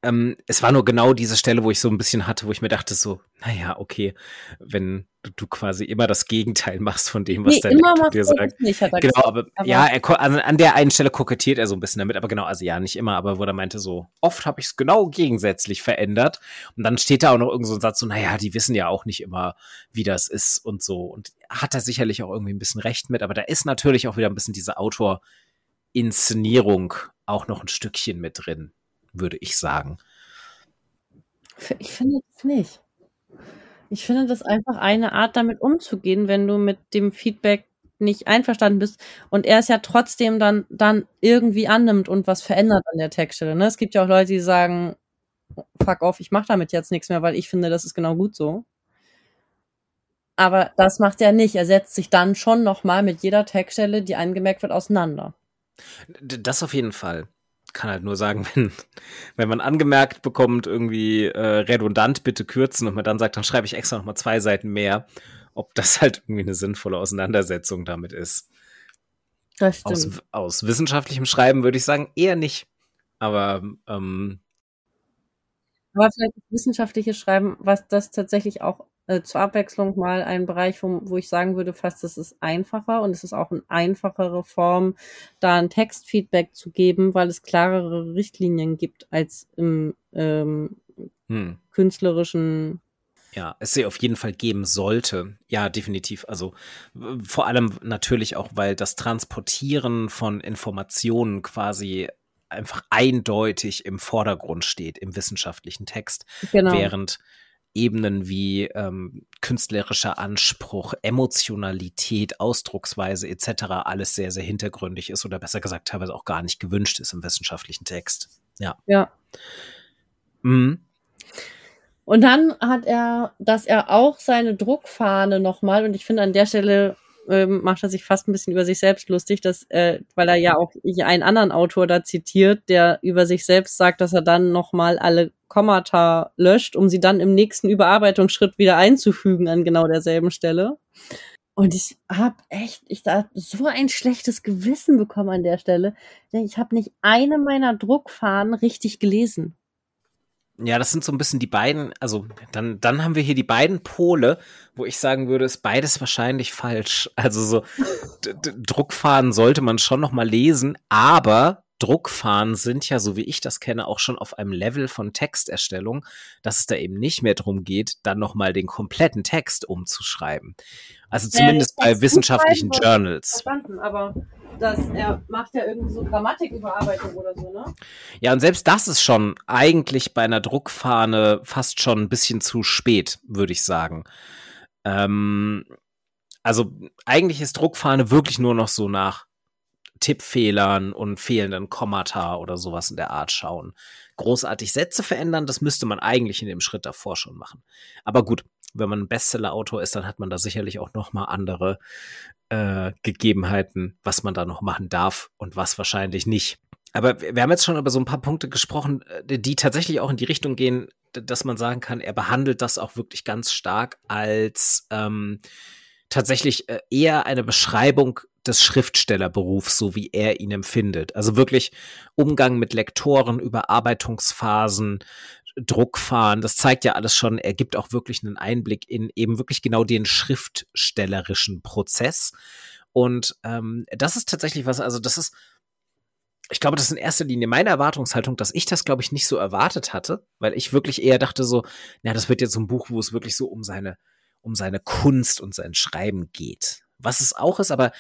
Ähm, es war nur genau diese Stelle, wo ich so ein bisschen hatte, wo ich mir dachte so, naja, okay, wenn du, du quasi immer das Gegenteil machst von dem, was nee, dein Lektor dir sagt. Nicht, genau, gesagt, aber, aber, ja, er, also an der einen Stelle kokettiert er so ein bisschen damit, aber genau, also ja, nicht immer, aber wo er meinte so, oft habe ich es genau gegensätzlich verändert und dann steht da auch noch irgend so ein Satz so, naja, die wissen ja auch nicht immer, wie das ist und so und hat er sicherlich auch irgendwie ein bisschen recht mit, aber da ist natürlich auch wieder ein bisschen diese Autor-Inszenierung auch noch ein Stückchen mit drin würde ich sagen. Ich finde es nicht. Ich finde das einfach eine Art, damit umzugehen, wenn du mit dem Feedback nicht einverstanden bist und er es ja trotzdem dann, dann irgendwie annimmt und was verändert an der Textstelle. Ne? Es gibt ja auch Leute, die sagen, fuck off, ich mache damit jetzt nichts mehr, weil ich finde, das ist genau gut so. Aber das macht er nicht. Er setzt sich dann schon nochmal mit jeder Textstelle, die angemerkt wird, auseinander. Das auf jeden Fall kann halt nur sagen, [LAUGHS] wenn, wenn man angemerkt bekommt, irgendwie äh, redundant bitte kürzen und man dann sagt, dann schreibe ich extra nochmal zwei Seiten mehr, ob das halt irgendwie eine sinnvolle Auseinandersetzung damit ist. Das stimmt. Aus, aus wissenschaftlichem Schreiben würde ich sagen, eher nicht. Aber ähm, aber vielleicht wissenschaftliches Schreiben, was das tatsächlich auch äh, zur Abwechslung mal ein Bereich, wo, wo ich sagen würde, fast das ist einfacher und es ist auch eine einfachere Form, da ein Textfeedback zu geben, weil es klarere Richtlinien gibt als im ähm, hm. künstlerischen ja, es sie auf jeden Fall geben sollte. Ja, definitiv. Also vor allem natürlich auch, weil das Transportieren von Informationen quasi einfach eindeutig im Vordergrund steht im wissenschaftlichen Text, genau. während Ebenen wie ähm, künstlerischer Anspruch, Emotionalität, Ausdrucksweise etc. alles sehr, sehr hintergründig ist oder besser gesagt teilweise auch gar nicht gewünscht ist im wissenschaftlichen Text. Ja. Ja. Mhm. Und dann hat er, dass er auch seine Druckfahne nochmal, und ich finde an der Stelle ähm, macht er sich fast ein bisschen über sich selbst lustig, dass, äh, weil er ja auch einen anderen Autor da zitiert, der über sich selbst sagt, dass er dann nochmal alle Kommata löscht, um sie dann im nächsten Überarbeitungsschritt wieder einzufügen an genau derselben Stelle. Und ich habe echt, ich da so ein schlechtes Gewissen bekommen an der Stelle. Ich habe nicht eine meiner Druckfahnen richtig gelesen. Ja, das sind so ein bisschen die beiden, also dann, dann haben wir hier die beiden Pole, wo ich sagen würde, ist beides wahrscheinlich falsch. Also so Druckfahren sollte man schon noch mal lesen, aber Druckfahren sind ja, so wie ich das kenne, auch schon auf einem Level von Texterstellung, dass es da eben nicht mehr darum geht, dann noch mal den kompletten Text umzuschreiben. Also zumindest ja, bei wissenschaftlichen Journals. Verstanden, aber das, er macht ja irgendwie so Grammatiküberarbeitung oder so, ne? Ja, und selbst das ist schon eigentlich bei einer Druckfahne fast schon ein bisschen zu spät, würde ich sagen. Ähm, also eigentlich ist Druckfahne wirklich nur noch so nach Tippfehlern und fehlenden Kommata oder sowas in der Art schauen. Großartig Sätze verändern, das müsste man eigentlich in dem Schritt davor schon machen. Aber gut, wenn man ein Bestseller-Autor ist, dann hat man da sicherlich auch noch mal andere äh, Gegebenheiten, was man da noch machen darf und was wahrscheinlich nicht. Aber wir haben jetzt schon über so ein paar Punkte gesprochen, äh, die tatsächlich auch in die Richtung gehen, dass man sagen kann, er behandelt das auch wirklich ganz stark als ähm, tatsächlich äh, eher eine Beschreibung des Schriftstellerberufs, so wie er ihn empfindet. Also wirklich Umgang mit Lektoren, Überarbeitungsphasen, Druckfahren, das zeigt ja alles schon, er gibt auch wirklich einen Einblick in eben wirklich genau den schriftstellerischen Prozess. Und ähm, das ist tatsächlich was, also das ist, ich glaube, das ist in erster Linie meine Erwartungshaltung, dass ich das, glaube ich, nicht so erwartet hatte, weil ich wirklich eher dachte so, na, das wird jetzt so ein Buch, wo es wirklich so um seine, um seine Kunst und sein Schreiben geht. Was es auch ist, aber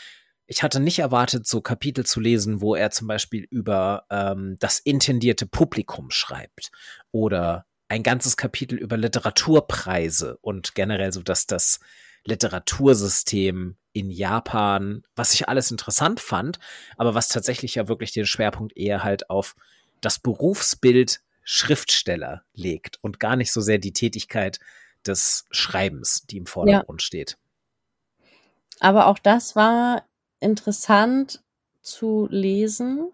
ich hatte nicht erwartet, so Kapitel zu lesen, wo er zum Beispiel über ähm, das intendierte Publikum schreibt oder ein ganzes Kapitel über Literaturpreise und generell so, dass das Literatursystem in Japan, was ich alles interessant fand, aber was tatsächlich ja wirklich den Schwerpunkt eher halt auf das Berufsbild Schriftsteller legt und gar nicht so sehr die Tätigkeit des Schreibens, die im Vordergrund ja. steht. Aber auch das war interessant zu lesen,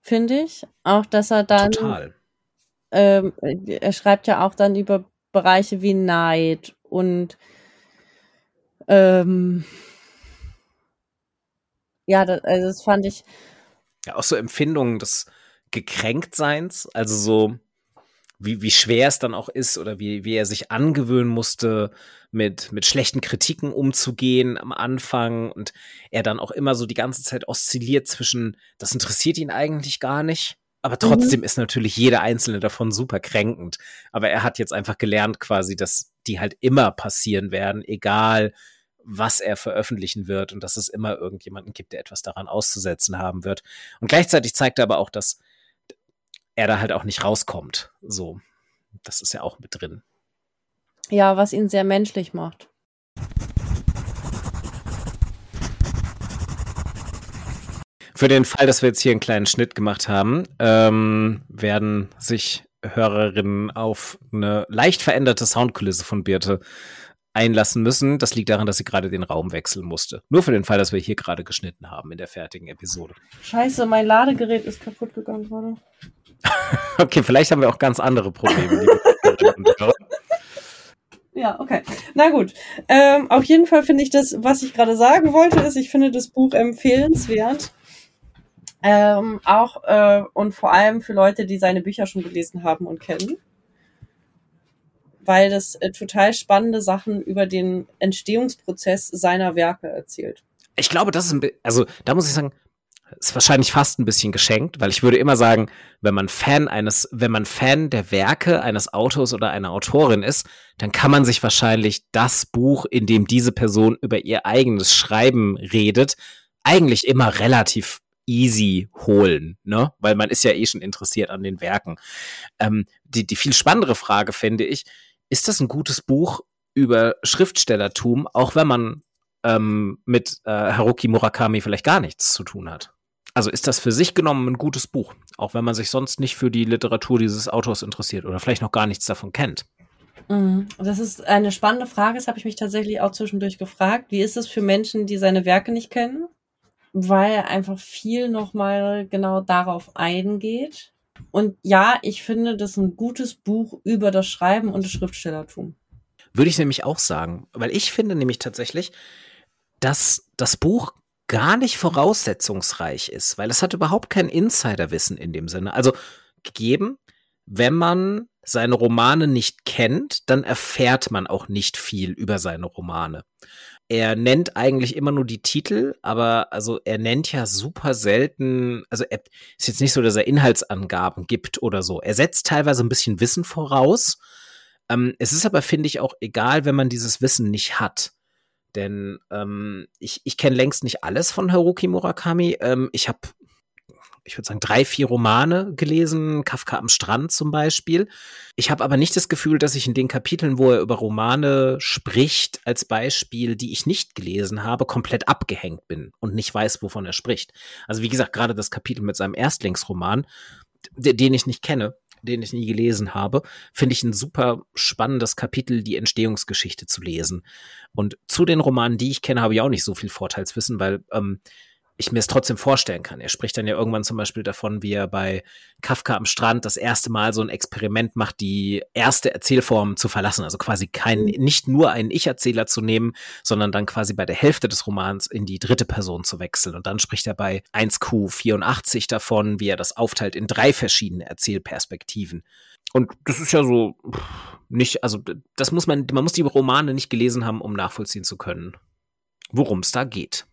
finde ich. Auch, dass er dann. Total. Ähm, er schreibt ja auch dann über Bereiche wie Neid und ähm, ja, das, also das fand ich. Ja, auch so Empfindungen des Gekränktseins, also so, wie, wie schwer es dann auch ist oder wie, wie er sich angewöhnen musste, mit, mit schlechten Kritiken umzugehen am Anfang und er dann auch immer so die ganze Zeit oszilliert zwischen, das interessiert ihn eigentlich gar nicht, aber mhm. trotzdem mhm. ist natürlich jede einzelne davon super kränkend. Aber er hat jetzt einfach gelernt quasi, dass die halt immer passieren werden, egal was er veröffentlichen wird und dass es immer irgendjemanden gibt, der etwas daran auszusetzen haben wird. Und gleichzeitig zeigt er aber auch, dass er da halt auch nicht rauskommt. So, das ist ja auch mit drin. Ja, was ihn sehr menschlich macht. Für den Fall, dass wir jetzt hier einen kleinen Schnitt gemacht haben, ähm, werden sich Hörerinnen auf eine leicht veränderte Soundkulisse von Birte einlassen müssen. Das liegt daran, dass sie gerade den Raum wechseln musste. Nur für den Fall, dass wir hier gerade geschnitten haben in der fertigen Episode. Scheiße, mein Ladegerät ist kaputt gegangen gerade. [LAUGHS] okay, vielleicht haben wir auch ganz andere Probleme. [LAUGHS] ja, okay. Na gut. Ähm, auf jeden Fall finde ich das, was ich gerade sagen wollte, ist, ich finde das Buch empfehlenswert. Ähm, auch äh, und vor allem für Leute, die seine Bücher schon gelesen haben und kennen. Weil das äh, total spannende Sachen über den Entstehungsprozess seiner Werke erzählt. Ich glaube, das ist ein, also da muss ich sagen, ist wahrscheinlich fast ein bisschen geschenkt, weil ich würde immer sagen, wenn man Fan eines, wenn man Fan der Werke eines Autors oder einer Autorin ist, dann kann man sich wahrscheinlich das Buch, in dem diese Person über ihr eigenes Schreiben redet, eigentlich immer relativ easy holen, ne? Weil man ist ja eh schon interessiert an den Werken. Ähm, die, die viel spannendere Frage finde ich, ist das ein gutes Buch über Schriftstellertum, auch wenn man ähm, mit äh, Haruki Murakami vielleicht gar nichts zu tun hat? Also ist das für sich genommen ein gutes Buch, auch wenn man sich sonst nicht für die Literatur dieses Autors interessiert oder vielleicht noch gar nichts davon kennt? Mhm. Das ist eine spannende Frage, das habe ich mich tatsächlich auch zwischendurch gefragt. Wie ist es für Menschen, die seine Werke nicht kennen? Weil einfach viel nochmal genau darauf eingeht. Und ja, ich finde das ein gutes Buch über das Schreiben und das Schriftstellertum. Würde ich nämlich auch sagen, weil ich finde nämlich tatsächlich, dass das Buch gar nicht voraussetzungsreich ist, weil es hat überhaupt kein Insiderwissen in dem Sinne. Also gegeben, wenn man seine Romane nicht kennt, dann erfährt man auch nicht viel über seine Romane. Er nennt eigentlich immer nur die Titel, aber also er nennt ja super selten, also er ist jetzt nicht so, dass er Inhaltsangaben gibt oder so. Er setzt teilweise ein bisschen Wissen voraus. Ähm, es ist aber, finde ich, auch egal, wenn man dieses Wissen nicht hat. Denn ähm, ich, ich kenne längst nicht alles von Haruki Murakami. Ähm, ich habe, ich würde sagen, drei, vier Romane gelesen, Kafka am Strand zum Beispiel. Ich habe aber nicht das Gefühl, dass ich in den Kapiteln, wo er über Romane spricht, als Beispiel, die ich nicht gelesen habe, komplett abgehängt bin und nicht weiß, wovon er spricht. Also wie gesagt, gerade das Kapitel mit seinem Erstlingsroman, den ich nicht kenne, den ich nie gelesen habe, finde ich ein super spannendes Kapitel, die Entstehungsgeschichte zu lesen. Und zu den Romanen, die ich kenne, habe ich auch nicht so viel Vorteilswissen, weil ähm, ich mir es trotzdem vorstellen kann. Er spricht dann ja irgendwann zum Beispiel davon, wie er bei Kafka am Strand das erste Mal so ein Experiment macht, die erste Erzählform zu verlassen. Also quasi kein, mhm. nicht nur einen Ich-Erzähler zu nehmen, sondern dann quasi bei der Hälfte des Romans in die dritte Person zu wechseln. Und dann spricht er bei 1Q84 davon, wie er das aufteilt in drei verschiedene Erzählperspektiven. Und das ist ja so nicht, also das muss man, man muss die Romane nicht gelesen haben, um nachvollziehen zu können, worum es da geht.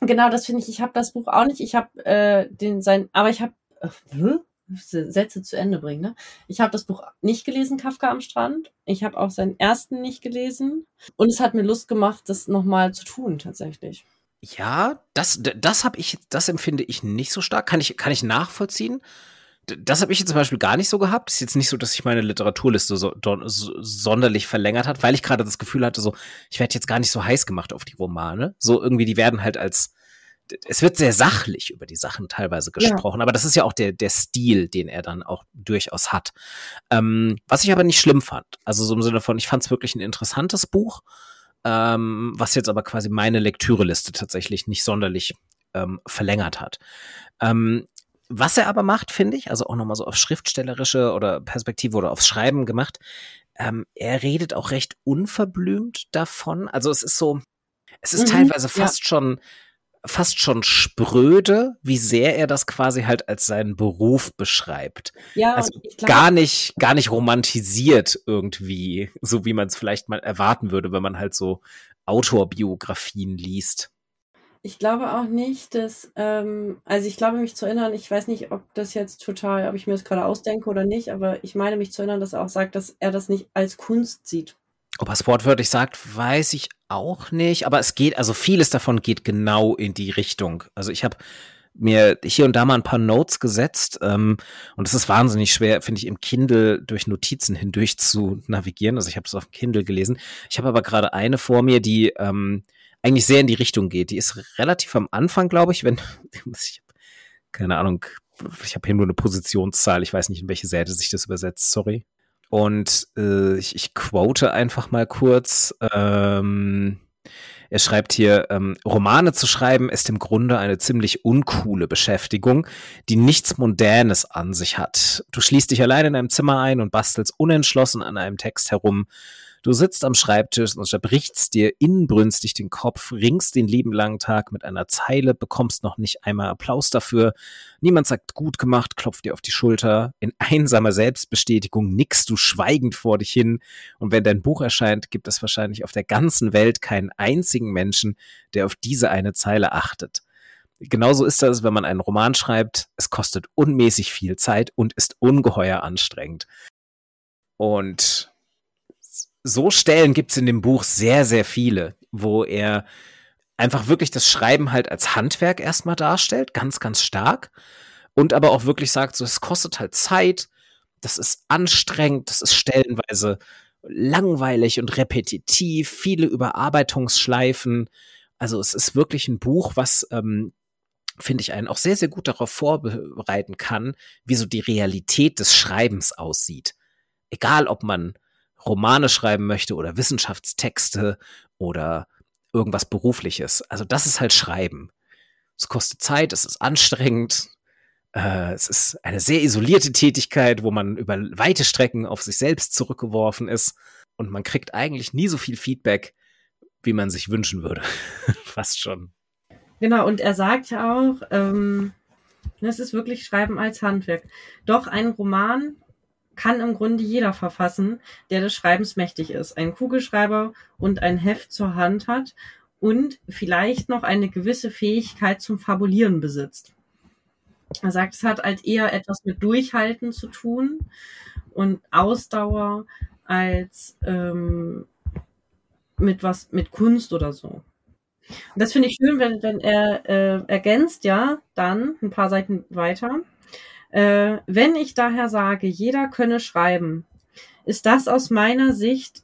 Genau, das finde ich. Ich habe das Buch auch nicht. Ich habe äh, den sein, aber ich habe äh, Sätze zu Ende bringen. Ne? Ich habe das Buch nicht gelesen, Kafka am Strand. Ich habe auch seinen ersten nicht gelesen und es hat mir Lust gemacht, das nochmal zu tun tatsächlich. Ja, das das habe ich, das empfinde ich nicht so stark. Kann ich kann ich nachvollziehen das habe ich jetzt zum Beispiel gar nicht so gehabt. Ist jetzt nicht so, dass sich meine Literaturliste so, so sonderlich verlängert hat, weil ich gerade das Gefühl hatte, so, ich werde jetzt gar nicht so heiß gemacht auf die Romane. So irgendwie, die werden halt als, es wird sehr sachlich über die Sachen teilweise gesprochen, ja. aber das ist ja auch der, der Stil, den er dann auch durchaus hat. Ähm, was ich aber nicht schlimm fand. Also so im Sinne von, ich fand es wirklich ein interessantes Buch, ähm, was jetzt aber quasi meine Lektüreliste tatsächlich nicht sonderlich ähm, verlängert hat. Ähm, was er aber macht, finde ich, also auch nochmal so auf schriftstellerische oder Perspektive oder aufs Schreiben gemacht, ähm, er redet auch recht unverblümt davon. Also es ist so, es ist mhm, teilweise fast ja. schon fast schon spröde, wie sehr er das quasi halt als seinen Beruf beschreibt. Ja, also glaub, gar nicht, gar nicht romantisiert irgendwie, so wie man es vielleicht mal erwarten würde, wenn man halt so Autorbiografien liest. Ich glaube auch nicht, dass, ähm, also ich glaube mich zu erinnern, ich weiß nicht, ob das jetzt total, ob ich mir das gerade ausdenke oder nicht, aber ich meine mich zu erinnern, dass er auch sagt, dass er das nicht als Kunst sieht. Ob er es wortwörtlich sagt, weiß ich auch nicht, aber es geht, also vieles davon geht genau in die Richtung. Also ich habe mir hier und da mal ein paar Notes gesetzt ähm, und es ist wahnsinnig schwer, finde ich, im Kindle durch Notizen hindurch zu navigieren. Also ich habe es auf dem Kindle gelesen. Ich habe aber gerade eine vor mir, die ähm, eigentlich sehr in die Richtung geht. Die ist relativ am Anfang, glaube ich, wenn [LAUGHS] ich keine Ahnung, ich habe hier nur eine Positionszahl. Ich weiß nicht, in welche Seite sich das übersetzt. Sorry. Und äh, ich, ich quote einfach mal kurz. Ähm, er schreibt hier, ähm, Romane zu schreiben ist im Grunde eine ziemlich uncoole Beschäftigung, die nichts Modernes an sich hat. Du schließt dich allein in einem Zimmer ein und bastelst unentschlossen an einem Text herum. Du sitzt am Schreibtisch und zerbrichst dir inbrünstig den Kopf, ringst den lieben langen Tag mit einer Zeile, bekommst noch nicht einmal Applaus dafür. Niemand sagt gut gemacht, klopft dir auf die Schulter. In einsamer Selbstbestätigung nickst du schweigend vor dich hin. Und wenn dein Buch erscheint, gibt es wahrscheinlich auf der ganzen Welt keinen einzigen Menschen, der auf diese eine Zeile achtet. Genauso ist das, wenn man einen Roman schreibt. Es kostet unmäßig viel Zeit und ist ungeheuer anstrengend. Und so Stellen gibt's in dem Buch sehr, sehr viele, wo er einfach wirklich das Schreiben halt als Handwerk erstmal darstellt, ganz, ganz stark. Und aber auch wirklich sagt, so, es kostet halt Zeit, das ist anstrengend, das ist stellenweise langweilig und repetitiv, viele Überarbeitungsschleifen. Also es ist wirklich ein Buch, was, ähm, finde ich, einen auch sehr, sehr gut darauf vorbereiten kann, wie so die Realität des Schreibens aussieht. Egal, ob man Romane schreiben möchte oder Wissenschaftstexte oder irgendwas Berufliches. Also das ist halt Schreiben. Es kostet Zeit, es ist anstrengend, äh, es ist eine sehr isolierte Tätigkeit, wo man über weite Strecken auf sich selbst zurückgeworfen ist und man kriegt eigentlich nie so viel Feedback, wie man sich wünschen würde. [LAUGHS] Fast schon. Genau, und er sagt ja auch, ähm, es ist wirklich Schreiben als Handwerk. Doch ein Roman kann im Grunde jeder verfassen, der des Schreibens mächtig ist. Ein Kugelschreiber und ein Heft zur Hand hat und vielleicht noch eine gewisse Fähigkeit zum Fabulieren besitzt. Er sagt, es hat halt eher etwas mit Durchhalten zu tun und Ausdauer als ähm, mit was mit Kunst oder so. Und das finde ich schön, wenn, wenn er äh, ergänzt ja dann ein paar Seiten weiter. Äh, wenn ich daher sage, jeder könne schreiben, ist das aus meiner Sicht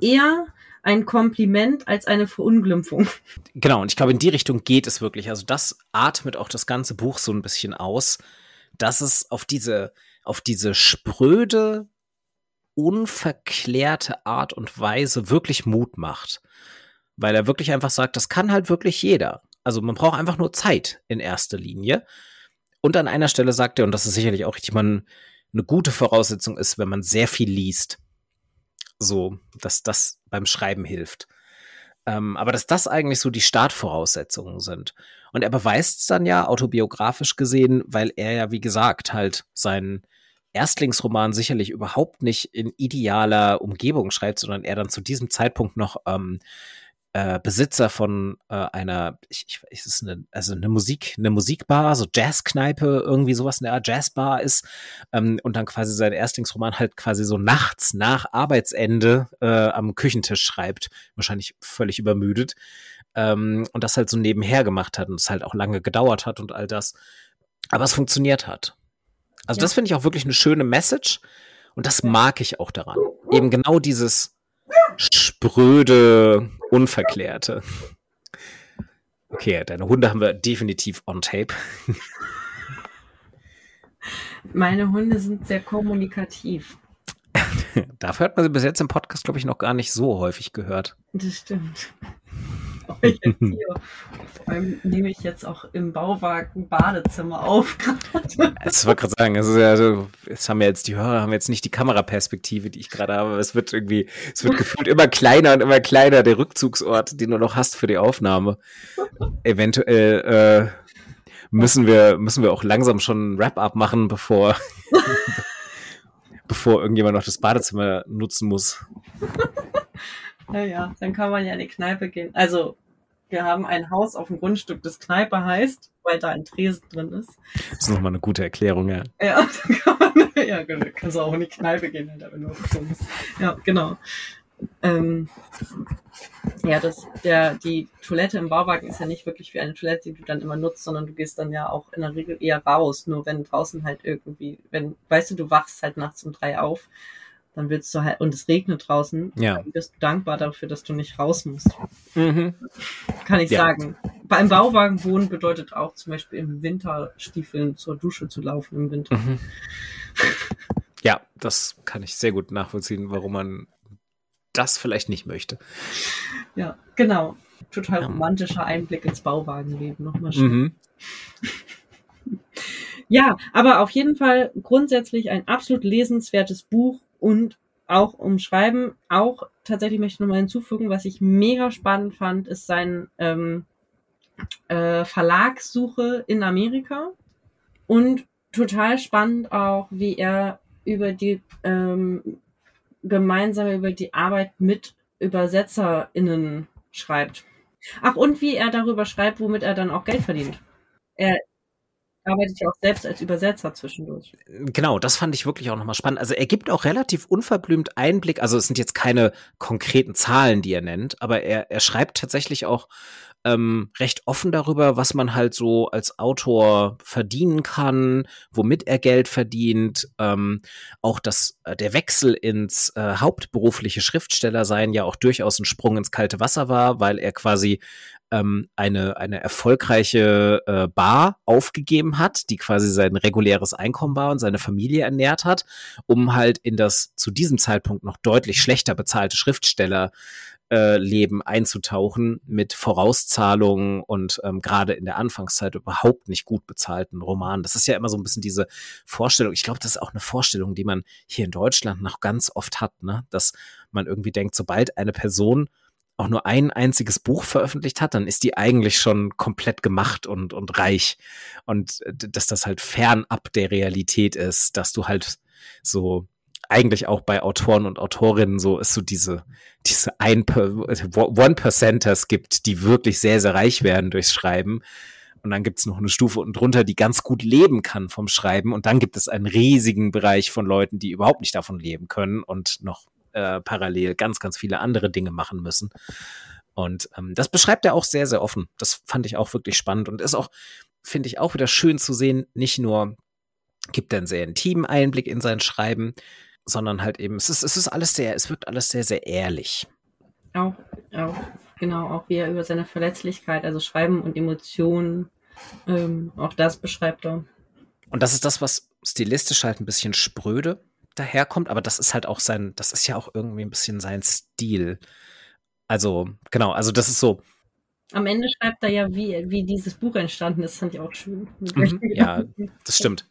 eher ein Kompliment als eine Verunglimpfung. Genau, und ich glaube, in die Richtung geht es wirklich. Also das atmet auch das ganze Buch so ein bisschen aus, dass es auf diese, auf diese spröde, unverklärte Art und Weise wirklich Mut macht. Weil er wirklich einfach sagt, das kann halt wirklich jeder. Also man braucht einfach nur Zeit in erster Linie. Und an einer Stelle sagt er, und das ist sicherlich auch richtig, man eine gute Voraussetzung ist, wenn man sehr viel liest. So, dass das beim Schreiben hilft. Ähm, aber dass das eigentlich so die Startvoraussetzungen sind. Und er beweist es dann ja autobiografisch gesehen, weil er ja, wie gesagt, halt seinen Erstlingsroman sicherlich überhaupt nicht in idealer Umgebung schreibt, sondern er dann zu diesem Zeitpunkt noch ähm, äh, Besitzer von äh, einer, ich, ich, ist es eine, also eine Musik, eine Musikbar, so Jazzkneipe, irgendwie sowas in der Art Jazzbar ist ähm, und dann quasi sein Erstlingsroman halt quasi so nachts nach Arbeitsende äh, am Küchentisch schreibt, wahrscheinlich völlig übermüdet ähm, und das halt so nebenher gemacht hat und es halt auch lange gedauert hat und all das, aber es funktioniert hat. Also ja. das finde ich auch wirklich eine schöne Message und das mag ich auch daran. Eben genau dieses spröde, unverklärte. Okay, deine Hunde haben wir definitiv on tape. Meine Hunde sind sehr kommunikativ. [LAUGHS] Dafür hat man sie bis jetzt im Podcast, glaube ich, noch gar nicht so häufig gehört. Das stimmt. Ich jetzt [LAUGHS] hier. Vor allem nehme ich jetzt auch im Bauwagen Badezimmer auf. Ich wollte gerade sagen, also, also, jetzt haben wir jetzt die Hörer haben jetzt nicht die Kameraperspektive, die ich gerade habe, aber es wird irgendwie, es wird gefühlt immer kleiner und immer kleiner, der Rückzugsort, den du noch hast für die Aufnahme. Eventuell äh, müssen wir, müssen wir auch langsam schon ein Wrap-up machen, bevor, [LAUGHS] bevor irgendjemand noch das Badezimmer nutzen muss. Naja, dann kann man ja in die Kneipe gehen. Also, wir haben ein Haus auf dem Grundstück, das Kneipe heißt, weil da ein Tresen drin ist. Das ist nochmal eine gute Erklärung, ja. Ja, [LAUGHS] kann man, ja, genau, kannst du auch in die Kneipe gehen, wenn du auf bist. Ja, genau. Ähm, ja, das, der, die Toilette im Bauwagen ist ja nicht wirklich wie eine Toilette, die du dann immer nutzt, sondern du gehst dann ja auch in der Regel eher raus. Nur wenn draußen halt irgendwie, wenn, weißt du, du wachst halt nachts um drei auf dann willst du halt, und es regnet draußen, ja. dann bist du dankbar dafür, dass du nicht raus musst. Mhm. Kann ich Ja. sagen. Beim Bauwagen wohnen bedeutet auch zum Beispiel im Winterstiefeln zur Dusche zu laufen im Winter. Mhm. Ja, das kann ich sehr gut nachvollziehen, warum man das vielleicht nicht möchte. Ja, genau. Total romantischer Einblick ins Bauwagenleben. Nochmal schön. Mhm. [LAUGHS] Ja, aber auf jeden Fall grundsätzlich ein absolut lesenswertes Buch und auch umschreiben. Auch tatsächlich möchte ich nochmal hinzufügen, was ich mega spannend fand, ist sein ähm, äh, Verlagssuche in Amerika und total spannend auch, wie er über die ähm, gemeinsam über die Arbeit mit ÜbersetzerInnen schreibt. Ach, und wie er darüber schreibt, womit er dann auch Geld verdient. Er arbeitet ja auch selbst als Übersetzer zwischendurch. Genau, das fand ich wirklich auch nochmal spannend. Also er gibt auch relativ unverblümt Einblick, also es sind jetzt keine konkreten Zahlen, die er nennt, aber er, er schreibt tatsächlich auch ähm, recht offen darüber, was man halt so als Autor verdienen kann, womit er Geld verdient. Ähm, auch das, äh, der Wechsel ins äh, hauptberufliche Schriftstellersein ja auch durchaus ein Sprung ins kalte Wasser war, weil er quasi ähm, eine, eine erfolgreiche äh, Bar aufgegeben hat, die quasi sein reguläres Einkommen war und seine Familie ernährt hat, um halt in das zu diesem Zeitpunkt noch deutlich schlechter bezahlte Schriftsteller äh, Leben einzutauchen mit Vorauszahlungen und ähm, gerade in der Anfangszeit überhaupt nicht gut bezahlten Romanen. Das ist ja immer so ein bisschen diese Vorstellung. Ich glaube, das ist auch eine Vorstellung, die man hier in Deutschland noch ganz oft hat, ne? dass man irgendwie denkt, sobald eine Person auch nur ein einziges Buch veröffentlicht hat, dann ist die eigentlich schon komplett gemacht und, und reich. Und äh, dass das halt fernab der Realität ist, dass du halt so eigentlich auch bei Autoren und Autorinnen so ist so diese, diese ein One-Percenters gibt, die wirklich sehr, sehr reich werden durchs Schreiben. Und dann gibt's noch eine Stufe unten drunter, die ganz gut leben kann vom Schreiben. Und dann gibt es einen riesigen Bereich von Leuten, die überhaupt nicht davon leben können und noch äh, parallel ganz, ganz viele andere Dinge machen müssen. Und ähm, das beschreibt er auch sehr, sehr offen. Das fand ich auch wirklich spannend und ist auch, finde ich, auch wieder schön zu sehen, nicht nur gibt er einen sehr intimen Einblick in sein Schreiben, sondern halt eben, es ist, es ist alles sehr, es wirkt alles sehr, sehr ehrlich. Auch, auch, genau, auch wie er über seine Verletzlichkeit, also Schreiben und Emotionen, ähm, auch das beschreibt er. Und das ist das, was stilistisch halt ein bisschen spröde daherkommt, aber das ist halt auch sein, das ist ja auch irgendwie ein bisschen sein Stil. Also, genau, also das ist so, Am Ende schreibt er ja, wie, wie dieses Buch entstanden ist, fand ich auch schön. Mhm, ja, das stimmt.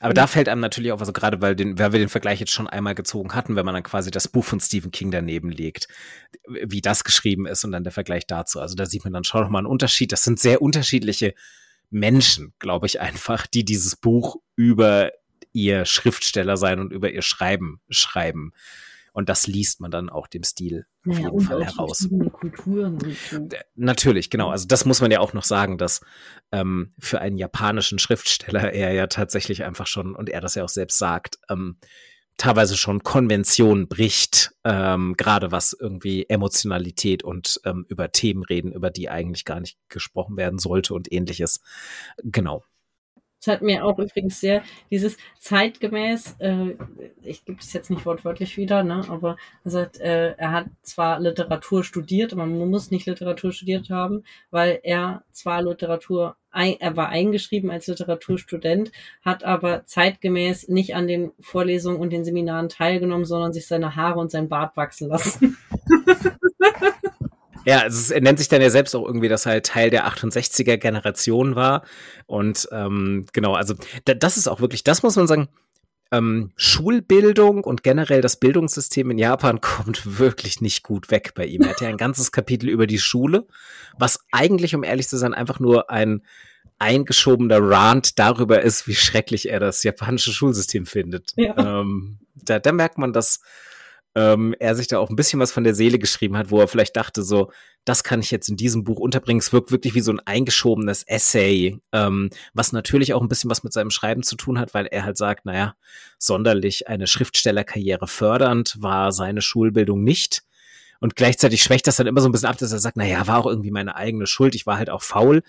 Aber da fällt einem natürlich auch, also gerade weil, den, weil wir den Vergleich jetzt schon einmal gezogen hatten, wenn man dann quasi das Buch von Stephen King daneben legt, wie das geschrieben ist und dann der Vergleich dazu. Also da sieht man dann schon nochmal einen Unterschied. Das sind sehr unterschiedliche Menschen, glaube ich einfach, die dieses Buch über ihr Schriftsteller sein und über ihr Schreiben schreiben. Und das liest man dann auch dem Stil auf Naja, jeden Fall heraus. Kulturen so. Natürlich, genau. Also das muss man ja auch noch sagen, dass ähm, für einen japanischen Schriftsteller er ja tatsächlich einfach schon, und er das ja auch selbst sagt, ähm, teilweise schon Konvention bricht, ähm, gerade was irgendwie Emotionalität und ähm, über Themen reden, über die eigentlich gar nicht gesprochen werden sollte und ähnliches. Genau. Es hat mir auch übrigens sehr dieses zeitgemäß, äh, ich gebe es jetzt nicht wortwörtlich wieder, ne, aber er sagt, äh, er hat zwar Literatur studiert, aber man muss nicht Literatur studiert haben, weil er zwar Literatur, er war eingeschrieben als Literaturstudent, hat aber zeitgemäß nicht an den Vorlesungen und den Seminaren teilgenommen, sondern sich seine Haare und sein Bart wachsen lassen. [LAUGHS] Ja, also er nennt sich dann ja selbst auch irgendwie, dass er halt Teil der 68er Generation war. Und ähm, genau, also da, das ist auch wirklich, das muss man sagen, ähm, Schulbildung und generell das Bildungssystem in Japan [LAUGHS] kommt wirklich nicht gut weg bei ihm. Er hat ja ein ganzes Kapitel über die Schule, was eigentlich, um ehrlich zu sein, einfach nur ein eingeschobener Rant darüber ist, wie schrecklich er das japanische Schulsystem findet. Ja. Ähm, da, da merkt man, dass ähm, er sich da auch ein bisschen was von der Seele geschrieben hat, wo er vielleicht dachte, so, das kann ich jetzt in diesem Buch unterbringen. Es wirkt wirklich wie so ein eingeschobenes Essay, ähm, was natürlich auch ein bisschen was mit seinem Schreiben zu tun hat, weil er halt sagt, naja, sonderlich eine Schriftstellerkarriere fördernd war seine Schulbildung nicht. Und gleichzeitig schwächt das dann immer so ein bisschen ab, dass er sagt, naja, war auch irgendwie meine eigene Schuld, ich war halt auch faul.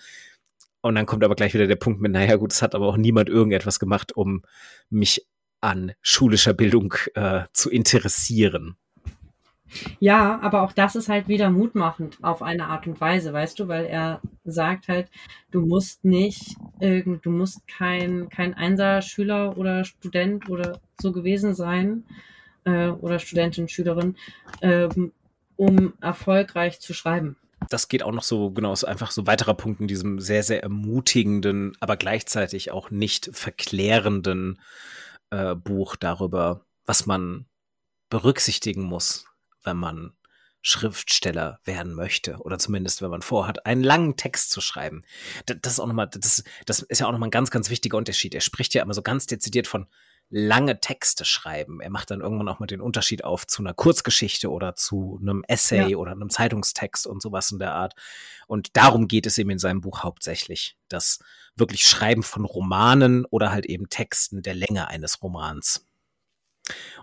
Und dann kommt aber gleich wieder der Punkt mit, naja gut, es hat aber auch niemand irgendetwas gemacht, um mich an schulischer Bildung äh, zu interessieren. Ja, aber auch das ist halt wieder mutmachend auf eine Art und Weise, weißt du, weil er sagt halt, du musst nicht, irgend, du musst kein, kein Einser-Schüler oder Student oder so gewesen sein, äh, oder Studentin, Schülerin, ähm, um erfolgreich zu schreiben. Das geht auch noch so, genau, ist einfach so weiterer Punkt in diesem sehr, sehr ermutigenden, aber gleichzeitig auch nicht verklärenden äh, Buch darüber, was man berücksichtigen muss, wenn man Schriftsteller werden möchte oder zumindest wenn man vorhat, einen langen Text zu schreiben. Das, ist auch nochmal, das, das ist ja auch nochmal ein ganz, ganz wichtiger Unterschied. Er spricht ja immer so ganz dezidiert von lange Texte schreiben. Er macht dann irgendwann auch mal den Unterschied auf zu einer Kurzgeschichte oder zu einem Essay ja. oder einem Zeitungstext und sowas in der Art. Und darum geht es ihm in seinem Buch hauptsächlich. Das wirklich Schreiben von Romanen oder halt eben Texten der Länge eines Romans.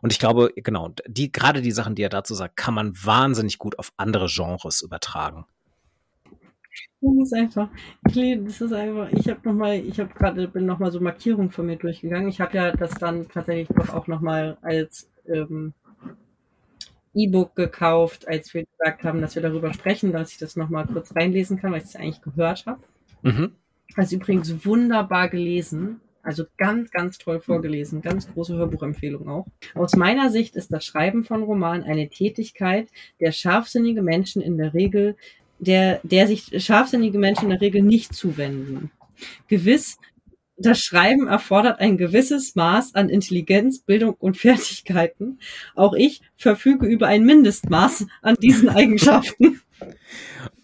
Und ich glaube, genau, die, gerade die Sachen, die er dazu sagt, kann man wahnsinnig gut auf andere Genres übertragen. Das ist einfach, das ist einfach, ich habe nochmal, ich habe gerade, bin nochmal so Markierungen von mir durchgegangen. Ich habe ja das dann tatsächlich doch auch nochmal als ähm, E-Book gekauft, als wir gesagt haben, dass wir darüber sprechen, dass ich das nochmal kurz reinlesen kann, weil ich es eigentlich gehört habe. Mhm. Also übrigens wunderbar gelesen. Also ganz, ganz toll vorgelesen. Ganz große Hörbuchempfehlung auch. Aus meiner Sicht ist das Schreiben von Romanen eine Tätigkeit, der scharfsinnige Menschen in der Regel der, der sich scharfsinnige Menschen in der Regel nicht zuwenden. Gewiss, das Schreiben erfordert ein gewisses Maß an Intelligenz, Bildung und Fertigkeiten. Auch ich verfüge über ein Mindestmaß an diesen Eigenschaften.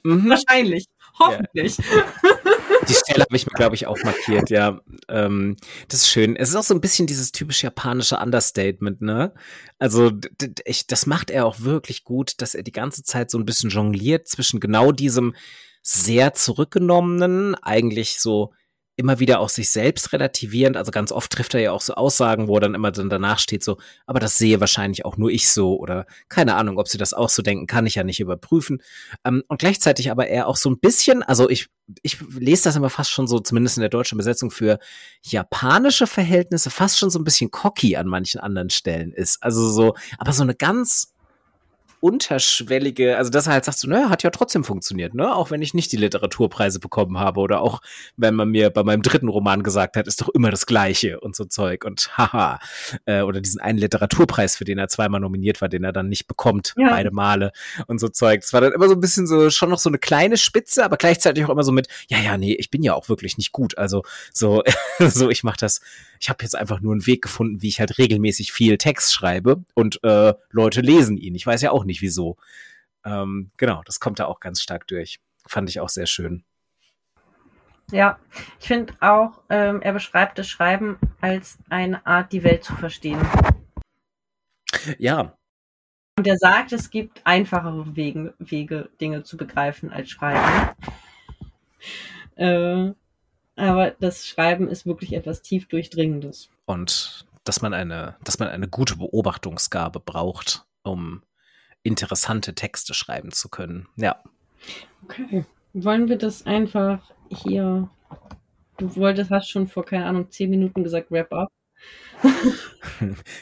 Mhm. Wahrscheinlich. Hoffentlich. Ja. Die Stelle habe ich mir, glaube ich, auch markiert, ja. Ähm, das ist schön. Es ist auch so ein bisschen dieses typische japanische Understatement, ne? Also, ich, das macht er auch wirklich gut, dass er die ganze Zeit so ein bisschen jongliert zwischen genau diesem sehr zurückgenommenen, eigentlich so immer wieder auch sich selbst relativierend. Also ganz oft trifft er ja auch so Aussagen, wo er dann immer dann danach steht so, aber das sehe wahrscheinlich auch nur ich so oder keine Ahnung, ob sie das auch so denken, kann ich ja nicht überprüfen. Ähm, und gleichzeitig aber er auch so ein bisschen, also ich, ich lese das immer fast schon so, zumindest in der deutschen Besetzung für japanische Verhältnisse, fast schon so ein bisschen cocky an manchen anderen Stellen ist. Also so, aber so eine ganz unterschwellige, also dass er halt sagt so, naja, hat ja trotzdem funktioniert, ne? Auch wenn ich nicht die Literaturpreise bekommen habe oder auch wenn man mir bei meinem dritten Roman gesagt hat, ist doch immer das Gleiche und so Zeug und haha. Äh, oder diesen einen Literaturpreis, für den er zweimal nominiert war, den er dann nicht bekommt, ja. beide Male und so Zeug. Es war dann immer so ein bisschen so, schon noch so eine kleine Spitze, aber gleichzeitig auch immer so mit, ja, ja, nee, ich bin ja auch wirklich nicht gut. Also so, [LAUGHS] so, ich mach das, ich habe jetzt einfach nur einen Weg gefunden, wie ich halt regelmäßig viel Text schreibe und äh, Leute lesen ihn. Ich weiß ja auch nicht wieso. Ähm, genau, das kommt da auch ganz stark durch. Fand ich auch sehr schön. Ja, ich finde auch, ähm, er beschreibt das Schreiben als eine Art, die Welt zu verstehen. Ja. Und er sagt, es gibt einfachere Wege, Wege Dinge zu begreifen als Schreiben. Äh, aber das Schreiben ist wirklich etwas tief Durchdringendes. Und dass man eine, dass man eine gute Beobachtungsgabe braucht, um interessante Texte schreiben zu können. Ja. Okay. Wollen wir das einfach hier. Du wolltest, hast schon vor, keine Ahnung, zehn Minuten gesagt, wrap up. [LAUGHS]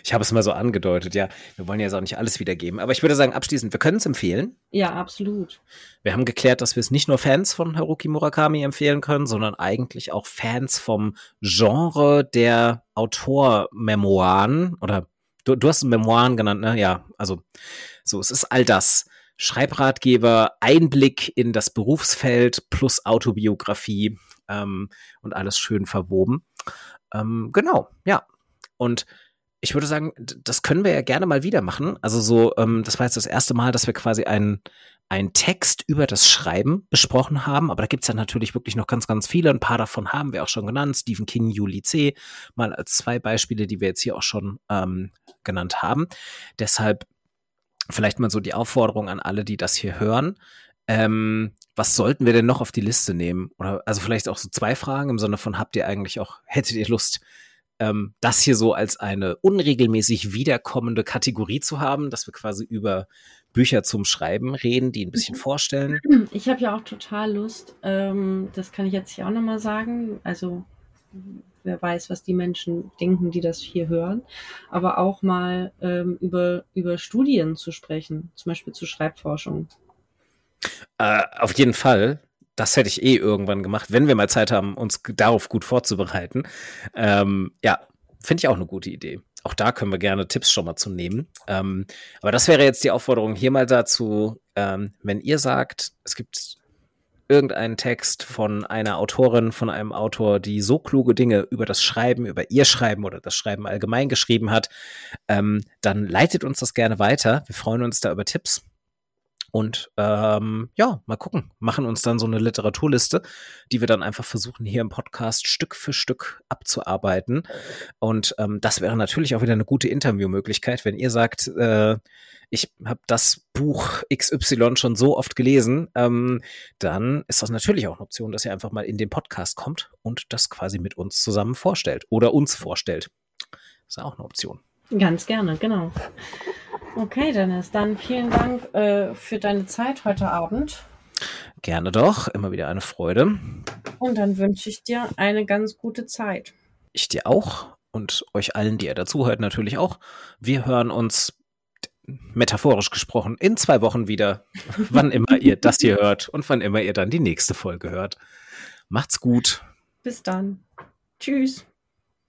ich habe es mal so angedeutet, ja. Wir wollen ja jetzt auch nicht alles wiedergeben. Aber ich würde sagen, abschließend, wir können es empfehlen. Ja, absolut. Wir haben geklärt, dass wir es nicht nur Fans von Haruki Murakami empfehlen können, sondern eigentlich auch Fans vom Genre der Autormemoiren oder du, du hast Memoiren genannt, ne? Ja, also so, es ist all das. Schreibratgeber, Einblick in das Berufsfeld plus Autobiografie ähm, und alles schön verwoben. Ähm, genau, ja. Und ich würde sagen, das können wir ja gerne mal wieder machen. Also so, ähm, das war jetzt das erste Mal, dass wir quasi einen, einen Text über das Schreiben besprochen haben, aber da gibt's ja natürlich wirklich noch ganz, ganz viele. Ein paar davon haben wir auch schon genannt. Stephen King, Juli C. Mal als zwei Beispiele, die wir jetzt hier auch schon ähm, genannt haben. Deshalb vielleicht mal so die Aufforderung an alle, die das hier hören. Ähm, was sollten wir denn noch auf die Liste nehmen? Oder also vielleicht auch so zwei Fragen im Sinne von, habt ihr eigentlich auch, hättet ihr Lust, ähm, das hier so als eine unregelmäßig wiederkommende Kategorie zu haben, dass wir quasi über Bücher zum Schreiben reden, die ein bisschen mhm. vorstellen. Ich habe ja auch total Lust, ähm, das kann ich jetzt hier auch nochmal sagen, also wer weiß, was die Menschen denken, die das hier hören, aber auch mal ähm, über, über Studien zu sprechen, zum Beispiel zu Schreibforschung. Äh, auf jeden Fall das hätte ich eh irgendwann gemacht, wenn wir mal Zeit haben, uns darauf gut vorzubereiten. Ähm, ja, finde ich auch eine gute Idee. Auch da können wir gerne Tipps schon mal zu nehmen. Ähm, aber das wäre jetzt die Aufforderung hier mal dazu, ähm, wenn ihr sagt, es gibt irgendeinen Text von einer Autorin, von einem Autor, die so kluge Dinge über das Schreiben, über ihr Schreiben oder das Schreiben allgemein geschrieben hat, ähm, dann leitet uns das gerne weiter. Wir freuen uns da über Tipps. Und ähm, ja, mal gucken. Machen uns dann so eine Literaturliste, die wir dann einfach versuchen, hier im Podcast Stück für Stück abzuarbeiten. Und ähm, das wäre natürlich auch wieder eine gute Interviewmöglichkeit, wenn ihr sagt, äh, ich habe das Buch XY schon so oft gelesen, ähm, dann ist das natürlich auch eine Option, dass ihr einfach mal in den Podcast kommt und das quasi mit uns zusammen vorstellt oder uns vorstellt. Das ist auch eine Option. Ganz gerne, genau. Okay, Dennis, dann vielen Dank äh, für deine Zeit heute Abend. Gerne doch, immer wieder eine Freude. Und dann wünsche ich dir eine ganz gute Zeit. Ich dir auch und euch allen, die ihr dazuhört, natürlich auch. Wir hören uns metaphorisch gesprochen in zwei Wochen wieder, [LAUGHS] wann immer ihr das hier hört und wann immer ihr dann die nächste Folge hört. Macht's gut. Bis dann. Tschüss.